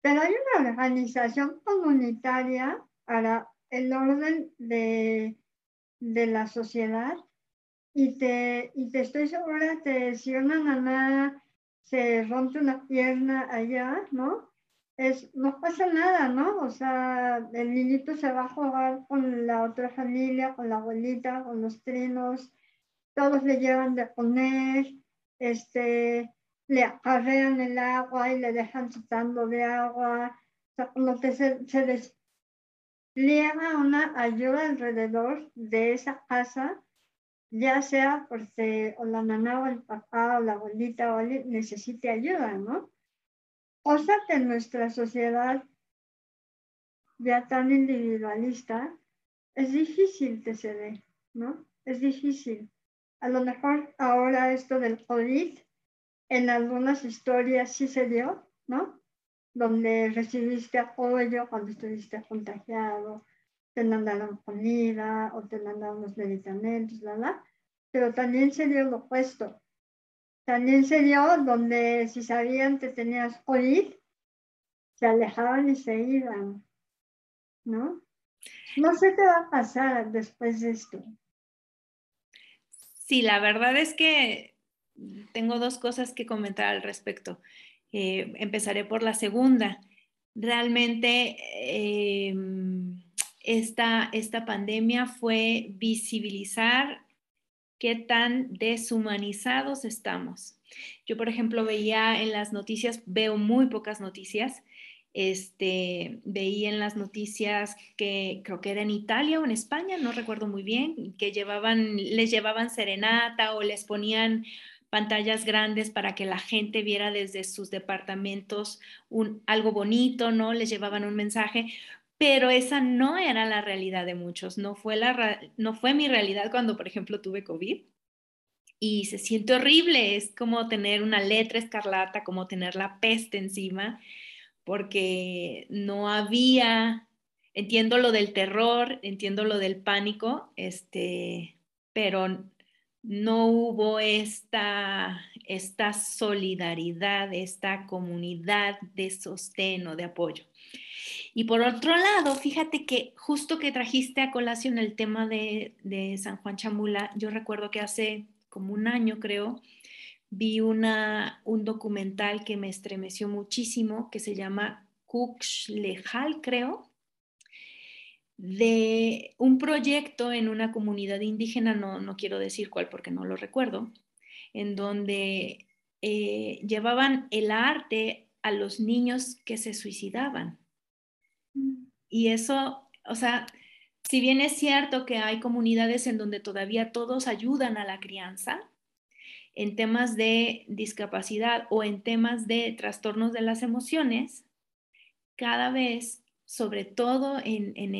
pero hay una organización comunitaria para el orden de, de la sociedad. Y te, y te estoy segura que si una mamá se rompe una pierna allá, ¿no? Es, no pasa nada, ¿no? O sea, el niñito se va a jugar con la otra familia, con la abuelita, con los trinos, todos le llevan de comer, este, le acarrean el agua y le dejan chutando de agua. O sea, que se, se despliega una ayuda alrededor de esa casa, ya sea porque o la mamá o el papá o la abuelita o alguien necesite ayuda, ¿no? O sea que nuestra sociedad ya tan individualista, es difícil que se dé, ¿no? Es difícil. A lo mejor ahora esto del COVID, en algunas historias sí se dio, ¿no? Donde recibiste apoyo cuando estuviste contagiado, te mandaron comida o te mandaron los medicamentos, ¿verdad? Pero también se dio lo opuesto. También se dio donde si sabían que tenías COVID, se alejaban y se iban, ¿no? No sé qué va a pasar después de esto. Sí, la verdad es que tengo dos cosas que comentar al respecto. Eh, empezaré por la segunda. Realmente eh, esta, esta pandemia fue visibilizar qué tan deshumanizados estamos. Yo, por ejemplo, veía en las noticias, veo muy pocas noticias, este, veía en las noticias que creo que era en Italia o en España, no recuerdo muy bien, que llevaban, les llevaban serenata o les ponían pantallas grandes para que la gente viera desde sus departamentos un, algo bonito, ¿no? Les llevaban un mensaje, pero esa no era la realidad de muchos, no fue, la, no fue mi realidad cuando, por ejemplo, tuve COVID. Y se siente horrible, es como tener una letra escarlata, como tener la peste encima porque no había, entiendo lo del terror, entiendo lo del pánico, este, pero no hubo esta, esta solidaridad, esta comunidad de sostén o de apoyo. Y por otro lado, fíjate que justo que trajiste a colación el tema de, San Juan Chamula, yo recuerdo que hace como un año, creo, vi una, un documental que me estremeció muchísimo, que se llama Lejal, creo, de un proyecto en una comunidad indígena, no, no quiero decir cuál porque no lo recuerdo, en donde eh, llevaban el arte a los niños que se suicidaban. Y eso, o sea, si bien es cierto que hay comunidades en donde todavía todos ayudan a la crianza, en temas de discapacidad o en temas de trastornos de las emociones, cada vez, sobre todo en, en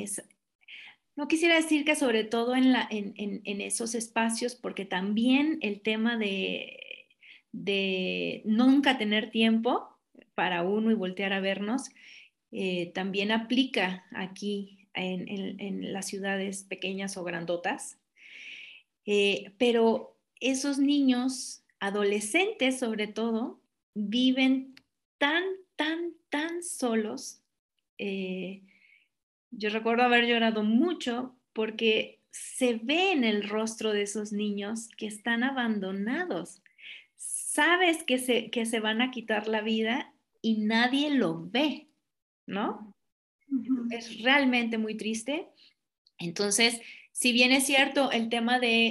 no quisiera decir que sobre todo en, la, en, en, esos espacios, porque también el tema de, de nunca tener tiempo para uno y voltear a vernos, eh, también aplica aquí en, las ciudades pequeñas o grandotas. Eh, pero esos niños, adolescentes sobre todo, viven tan, tan, tan solos. Eh, yo recuerdo haber llorado mucho porque se ve en el rostro de esos niños que están abandonados. Sabes que se, que se van a quitar la vida y nadie lo ve, ¿no? Es realmente muy triste. Entonces, si bien es cierto el tema de,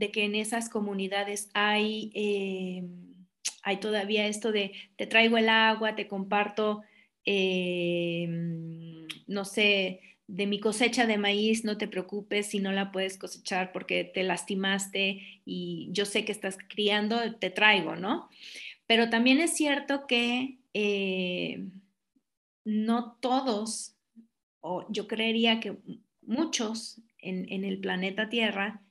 eh, que en esas comunidades hay, eh, hay todavía esto de te traigo el agua, te comparto, eh, no sé, de mi cosecha de maíz, no te preocupes si no la puedes cosechar porque te lastimaste y yo sé que estás criando, te traigo, ¿no? Pero también es cierto que no todos, o yo creería que muchos en, el planeta Tierra,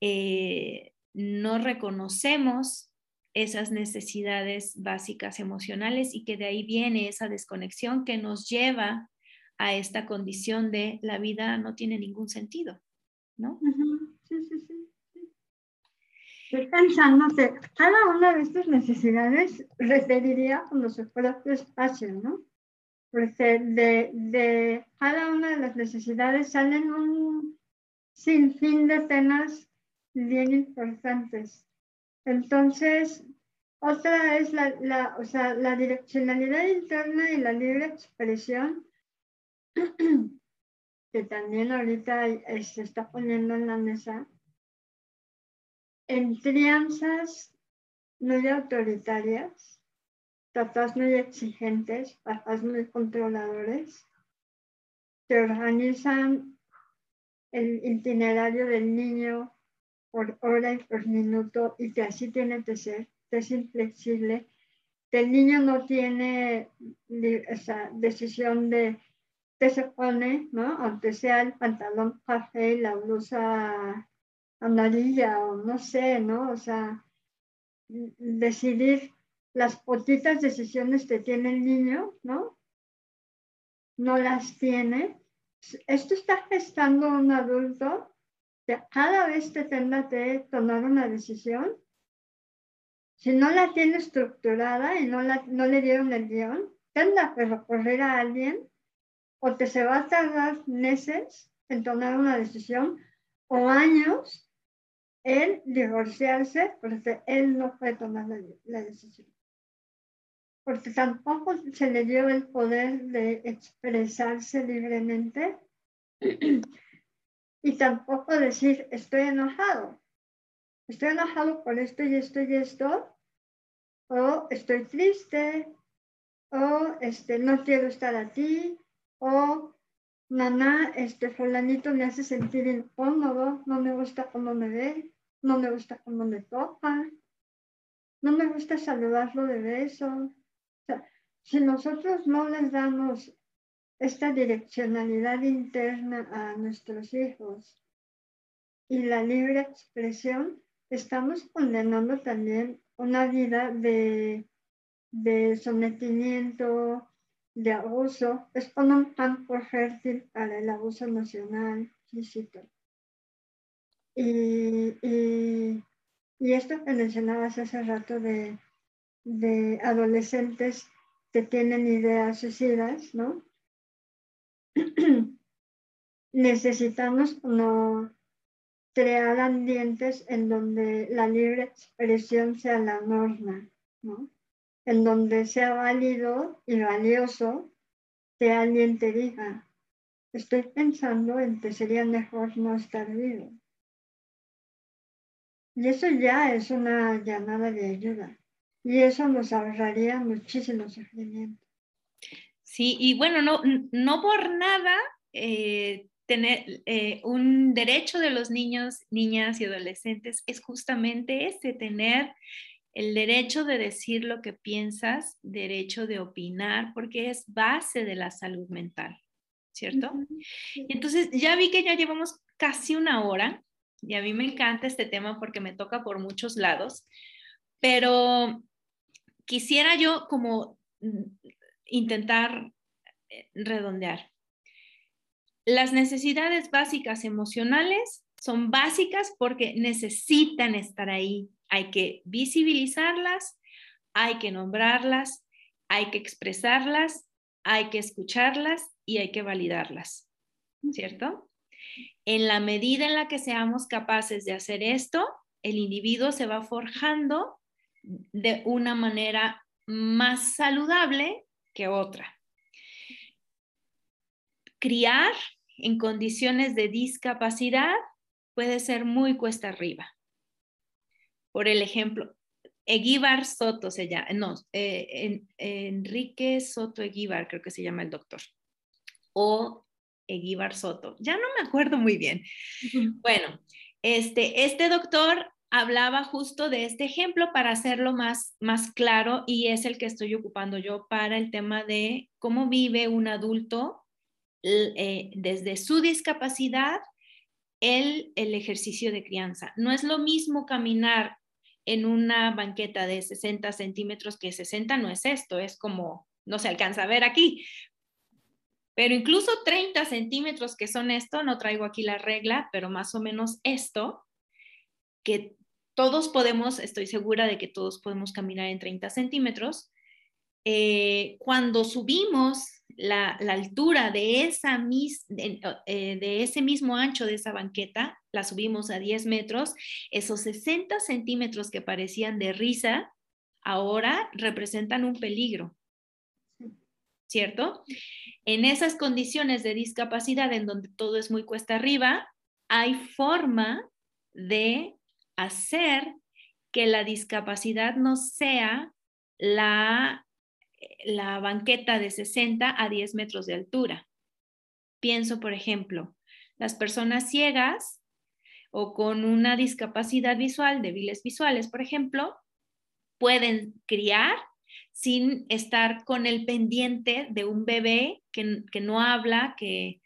eh, no reconocemos esas necesidades básicas emocionales y que de ahí viene esa desconexión que nos lleva a esta condición de la vida no tiene ningún sentido, ¿no? Sí, sí, sí. Estoy cada una de estas necesidades referiría como su propio espacio, ¿no? Porque de, de cada una de las necesidades salen un sinfín de temas bien importantes. Entonces, otra es la, la, o sea, la direccionalidad interna y la libre expresión, que también ahorita se está poniendo en la mesa, en crianzas muy autoritarias, papás muy exigentes, papás muy controladores, que organizan el itinerario del niño por hora y por minuto y que así tiene que ser, que es inflexible, que el niño no tiene esa decisión de qué se pone, ¿no? Aunque sea el pantalón café y la blusa amarilla o no sé, ¿no? O sea, decidir las poquitas decisiones que tiene el niño, ¿no? No las tiene. Esto está gestando un adulto que cada vez que tenga que tomar una decisión, si no la tiene estructurada y no, la, no le dieron el guion, tendrá que recorrer a alguien o que se va a tardar meses en tomar una decisión o años en divorciarse porque él no puede tomar la, decisión. Porque tampoco se le dio el poder de expresarse libremente y tampoco decir estoy enojado. Estoy enojado por esto y esto y esto. O estoy triste. O este, no quiero estar aquí. O mamá, este fulanito me hace sentir incómodo. No me gusta cómo me ve no me gusta cuando me toca, no me gusta saludarlo de beso. Si nosotros no les damos esta direccionalidad interna a nuestros hijos y la libre expresión, estamos condenando también una vida de, de sometimiento, de abuso. Es un campo fértil para el abuso emocional, físico. Y, y, esto que mencionabas hace rato de, de adolescentes que tienen ideas suicidas, ¿no? Necesitamos no crear ambientes en donde la libre expresión sea la norma, ¿no? En donde sea válido y valioso que alguien te diga, estoy pensando en que sería mejor no estar vivo. Y eso ya es una llamada de ayuda. Y eso nos ahorraría muchísimo sufrimiento. Sí, y bueno, no, no por nada eh, tener eh, un derecho de los niños, niñas y adolescentes es justamente este, tener el derecho de decir lo que piensas, derecho de opinar, porque es base de la salud mental, ¿cierto? Y entonces ya vi que ya llevamos casi una hora y a mí me encanta este tema porque me toca por muchos lados, pero quisiera yo como mm, intentar eh, redondear. Las necesidades básicas emocionales son básicas porque necesitan estar ahí. Hay que visibilizarlas, hay que nombrarlas, hay que expresarlas, hay que escucharlas y hay que validarlas, ¿cierto? En la medida en la que seamos capaces de hacer esto, el individuo se va forjando de una manera más saludable que otra. Criar en condiciones de discapacidad puede ser muy cuesta arriba. Por el ejemplo, Eguíbar Soto se llama, no, eh, Enrique Soto Eguíbar creo que se llama el doctor, o Eguíbar Soto. Ya no me acuerdo muy bien. Bueno, este, este doctor hablaba justo de este ejemplo para hacerlo más, más claro y es el que estoy ocupando yo para el tema de cómo vive un adulto eh, desde su discapacidad el, el ejercicio de crianza. No es lo mismo caminar en una banqueta de 60 centímetros que 60 no es esto, es como, no se alcanza a ver aquí, pero incluso 30 centímetros, que son esto, no traigo aquí la regla, pero más o menos esto, que todos podemos, estoy segura de que todos podemos caminar en 30 centímetros. Eh, cuando subimos la, altura de, esa eh, de ese mismo ancho de esa banqueta, la subimos a 10 metros, esos 60 centímetros que parecían de risa, ahora representan un peligro ¿cierto? En esas condiciones de discapacidad en donde todo es muy cuesta arriba, hay forma de hacer que la discapacidad no sea la, la banqueta de 60 a 10 metros de altura. Pienso, por ejemplo, las personas ciegas o con una discapacidad visual, débiles visuales, por ejemplo, pueden criar sin estar con el pendiente de un bebé que, no habla, que,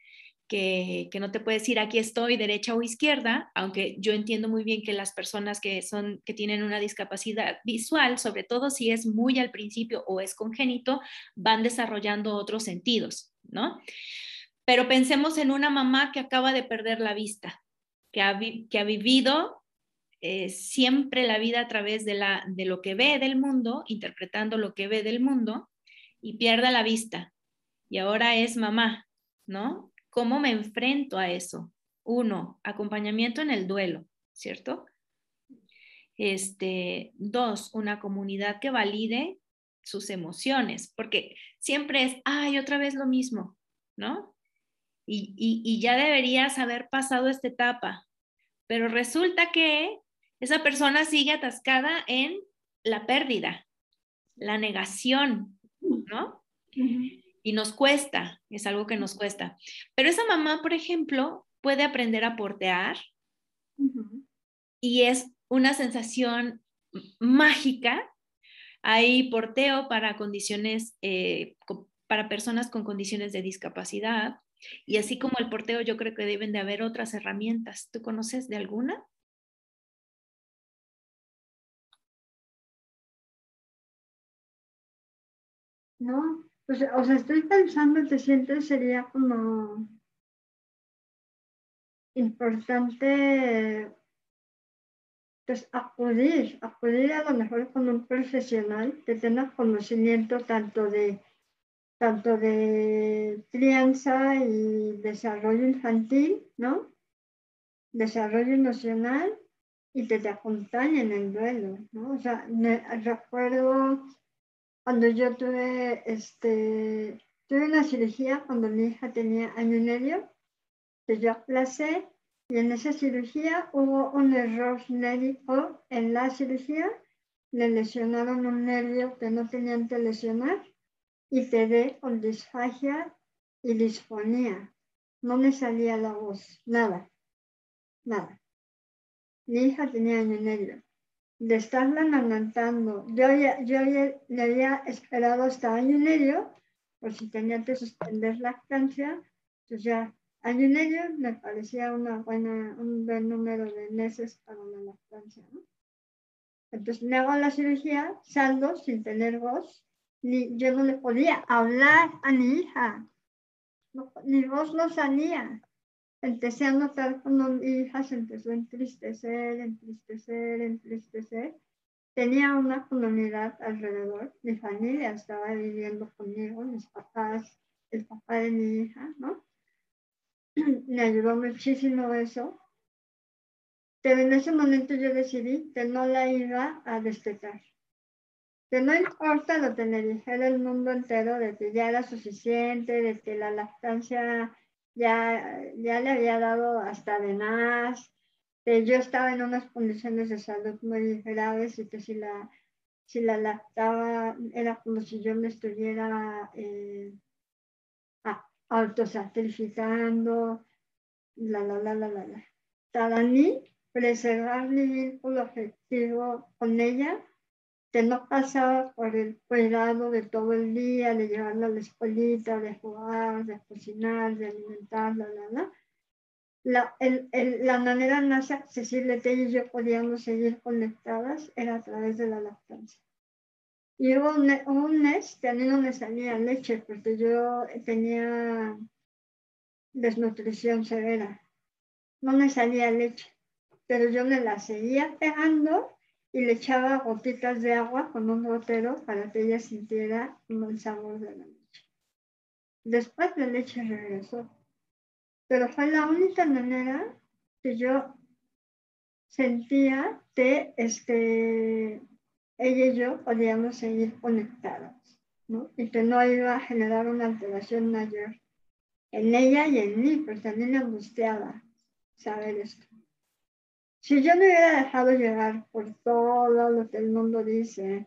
que, no te puede decir aquí estoy, derecha o izquierda, aunque yo entiendo muy bien que las personas que, son, que tienen una discapacidad visual, sobre todo si es muy al principio o es congénito, van desarrollando otros sentidos, ¿no? Pero pensemos en una mamá que acaba de perder la vista, que ha, que ha vivido eh, siempre la vida a través de, la, de lo que ve del mundo, interpretando lo que ve del mundo, y pierda la vista. Y ahora es mamá, ¿no? ¿Cómo me enfrento a eso? Uno, acompañamiento en el duelo, ¿cierto? Este, dos, una comunidad que valide sus emociones, porque siempre es, ay, otra vez lo mismo, ¿no? y, ya deberías haber pasado esta etapa. Pero resulta que esa persona sigue atascada en la pérdida, la negación, ¿no? Y nos cuesta, es algo que nos cuesta. Pero esa mamá, por ejemplo, puede aprender a portear y es una sensación mágica. Hay porteo para condiciones, eh, para personas con condiciones de discapacidad, y así como el porteo, yo creo que deben de haber otras herramientas. ¿Tú conoces de alguna? No, pues, o sea, estoy pensando que siempre sería como importante pues acudir, acudir a lo mejor con un profesional que tenga conocimiento tanto de tanto de crianza y desarrollo infantil, ¿no? Desarrollo emocional y que te acompañe en el duelo, ¿no? O sea, me recuerdo cuando yo tuve, este, tuve una cirugía cuando mi hija tenía año y medio, que yo aplacé y en esa cirugía hubo un error médico en la cirugía, le lesionaron un nervio que no tenían que lesionar y quedé con disfagia y disfonía. No me salía la voz, nada, nada. Mi hija tenía año y medio. De estarla amamantando, yo, yo le había esperado hasta año y medio, por si tenía que suspender la lactancia, pues ya año y medio me parecía una buena, un buen número de meses para la lactancia. Entonces me hago la cirugía, salgo sin tener voz, yo no le podía hablar a mi hija, mi voz no salía. Empecé a notar cuando mi hija se empezó a entristecer, entristecer, entristecer. Tenía una comunidad alrededor, mi familia estaba viviendo conmigo, mis papás, el papá de mi hija, ¿no? Me ayudó muchísimo eso. Pero en ese momento yo decidí que no la iba a destetar que no importa lo que me dijera el mundo entero de que ya era suficiente, de que la lactancia ya, ya le había dado hasta de más, que yo estaba en unas condiciones de salud muy graves y que si la, si la lactaba era como si yo me estuviera eh, autosacrificando, la, la, la, la, la, la. Para mí, preservar mi vínculo afectivo con ella que no pasaba por el cuidado de todo el día, de llevarla a la escuelita, de jugar, de cocinar, de alimentarla, la, la, el, la manera más accesible que ella y yo podíamos seguir conectadas era a través de la lactancia. Y hubo un, un mes que a mí no me salía leche porque yo tenía desnutrición severa. No me salía leche, pero yo me la seguía pegando y le echaba gotitas de agua con un gotero para que ella sintiera el sabor de la leche. Después la leche regresó, pero fue la única manera que yo sentía que este, ella y yo podíamos seguir conectadas, ¿no? Y que no iba a generar una alteración mayor en ella y en mí, mí me angustiaba saber esto. Si yo no hubiera dejado llevar por todo lo que el mundo dice,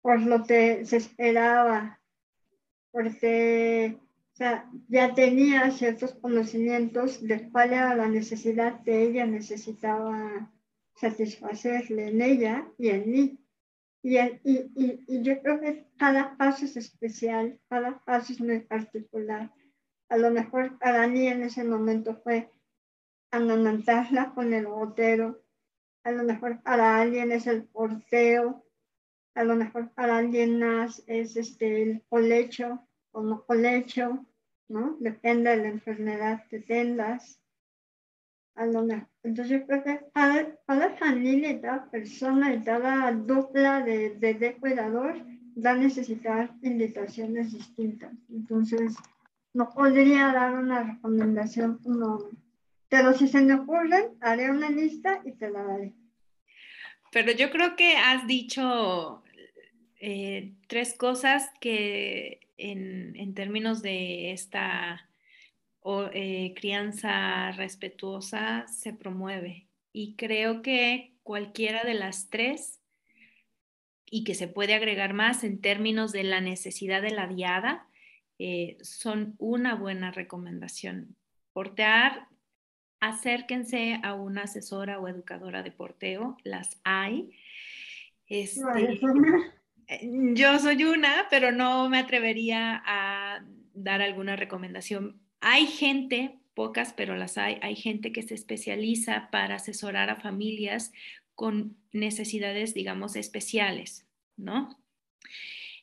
por lo que se esperaba, porque o sea, ya tenía ciertos conocimientos de cuál era la necesidad que ella necesitaba satisfacerle en ella y en mí. Y, y, y, yo creo que cada paso es especial, cada paso es muy particular. A lo mejor para mí en ese momento fue amamantarla con el botero, a lo mejor para alguien es el porteo, a lo mejor para alguien más es este, el colecho, como colecho, ¿no? Depende de la enfermedad que tengas. A lo mejor. Entonces yo creo que cada, familia y cada persona y cada dupla de, de, cuidador va a necesitar invitaciones distintas. Entonces, no podría dar una recomendación como, pero si se me ocurren, haré una lista y te la daré. Pero yo creo que has dicho eh, tres cosas que en, términos de esta eh, crianza respetuosa se promueve. Y creo que cualquiera de las tres, y que se puede agregar más en términos de la necesidad de la diada, eh, son una buena recomendación. Portear, acérquense a una asesora o educadora de porteo, las hay. Este, Mm, yo soy una, pero no me atrevería a dar alguna recomendación. Hay gente, pocas, pero las hay, hay gente que se especializa para asesorar a familias con necesidades, digamos, especiales, ¿no?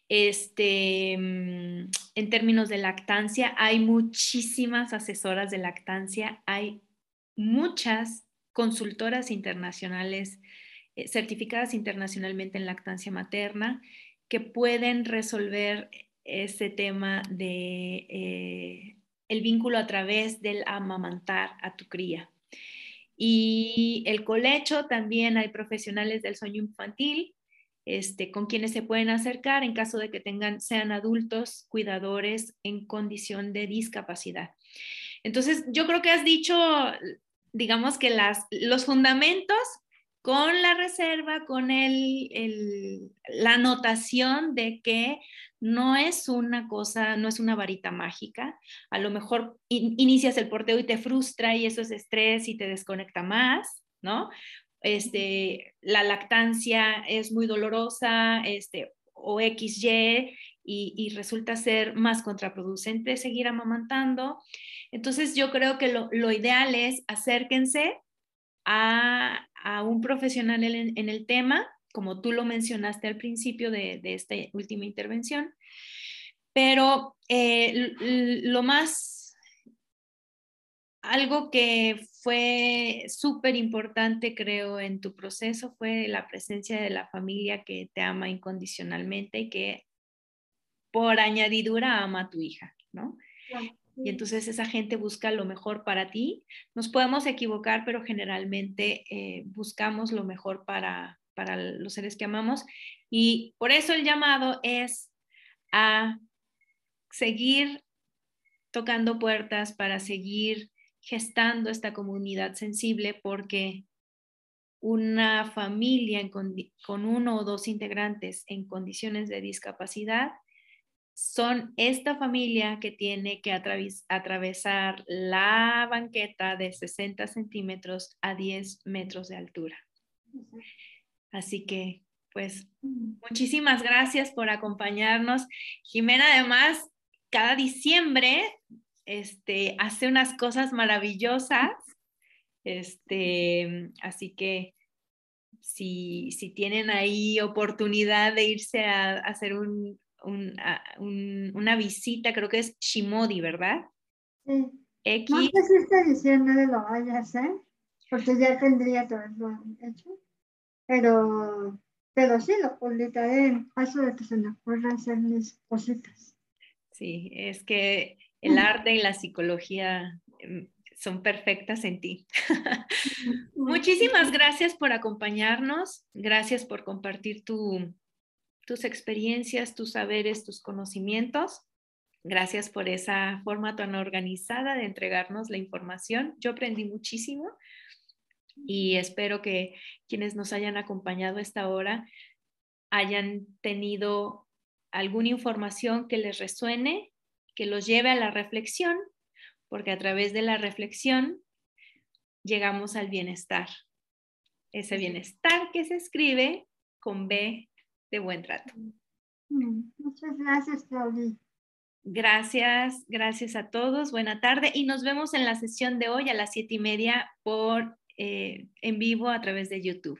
Este, mm, en términos de lactancia, hay muchísimas asesoras de lactancia, hay muchas consultoras internacionales eh, certificadas internacionalmente en lactancia materna que pueden resolver ese tema de eh, el vínculo a través del amamantar a tu cría. Y el colecho también hay profesionales del sueño infantil este, con quienes se pueden acercar en caso de que tengan, sean adultos cuidadores en condición de discapacidad. Entonces, yo creo que has dicho, digamos que los fundamentos con la reserva, con el, la anotación de que no es una cosa, no es una varita mágica. A lo mejor inicias el porteo y te frustra y eso es estrés y te desconecta más, ¿no? Este, la lactancia es muy dolorosa, este, o XY, y, y resulta ser más contraproducente seguir amamantando. Entonces yo creo que lo, ideal es acérquense a, un profesional en, el tema, como tú lo mencionaste al principio de, esta última intervención, pero eh, lo más, algo que fue súper importante, creo, en tu proceso fue la presencia de la familia que te ama incondicionalmente y que por añadidura ama a tu hija, ¿no? Y entonces esa gente busca lo mejor para ti. Nos podemos equivocar, pero generalmente eh, buscamos lo mejor para, para los seres que amamos y por eso el llamado es a seguir tocando puertas, para seguir gestando esta comunidad sensible, porque una familia con uno o dos integrantes en condiciones de discapacidad son esta familia que tiene que atravesar la banqueta de 60 centímetros a 10 metros de altura. Así que, pues, muchísimas gracias por acompañarnos. Jimena, además, cada diciembre este, hace unas cosas maravillosas. Este, así que si, tienen ahí oportunidad de irse a hacer un, una visita, creo que es Shimodi, ¿verdad? Sí. X. No sé si esta edición no lo vaya a hacer, porque ya tendría todo hecho. Pero, pero sí, lo publicaré en caso de que se me ocurra hacer mis cositas. Sí, es que el arte y la psicología em, son perfectas en ti. Muchísimas gracias por acompañarnos, gracias por compartir tu, tus experiencias, tus saberes, tus conocimientos. Gracias por esa forma tan organizada de entregarnos la información. Yo aprendí muchísimo. y espero que quienes nos hayan acompañado esta hora hayan tenido alguna información que les resuene, que los lleve a la reflexión, porque a través de la reflexión llegamos al bienestar. Ese bienestar que se escribe con B de buen trato. Muchas gracias, Claudia. Gracias, gracias a todos. Buena tarde y nos vemos en la sesión de hoy a las siete y media por eh, en vivo a través de YouTube.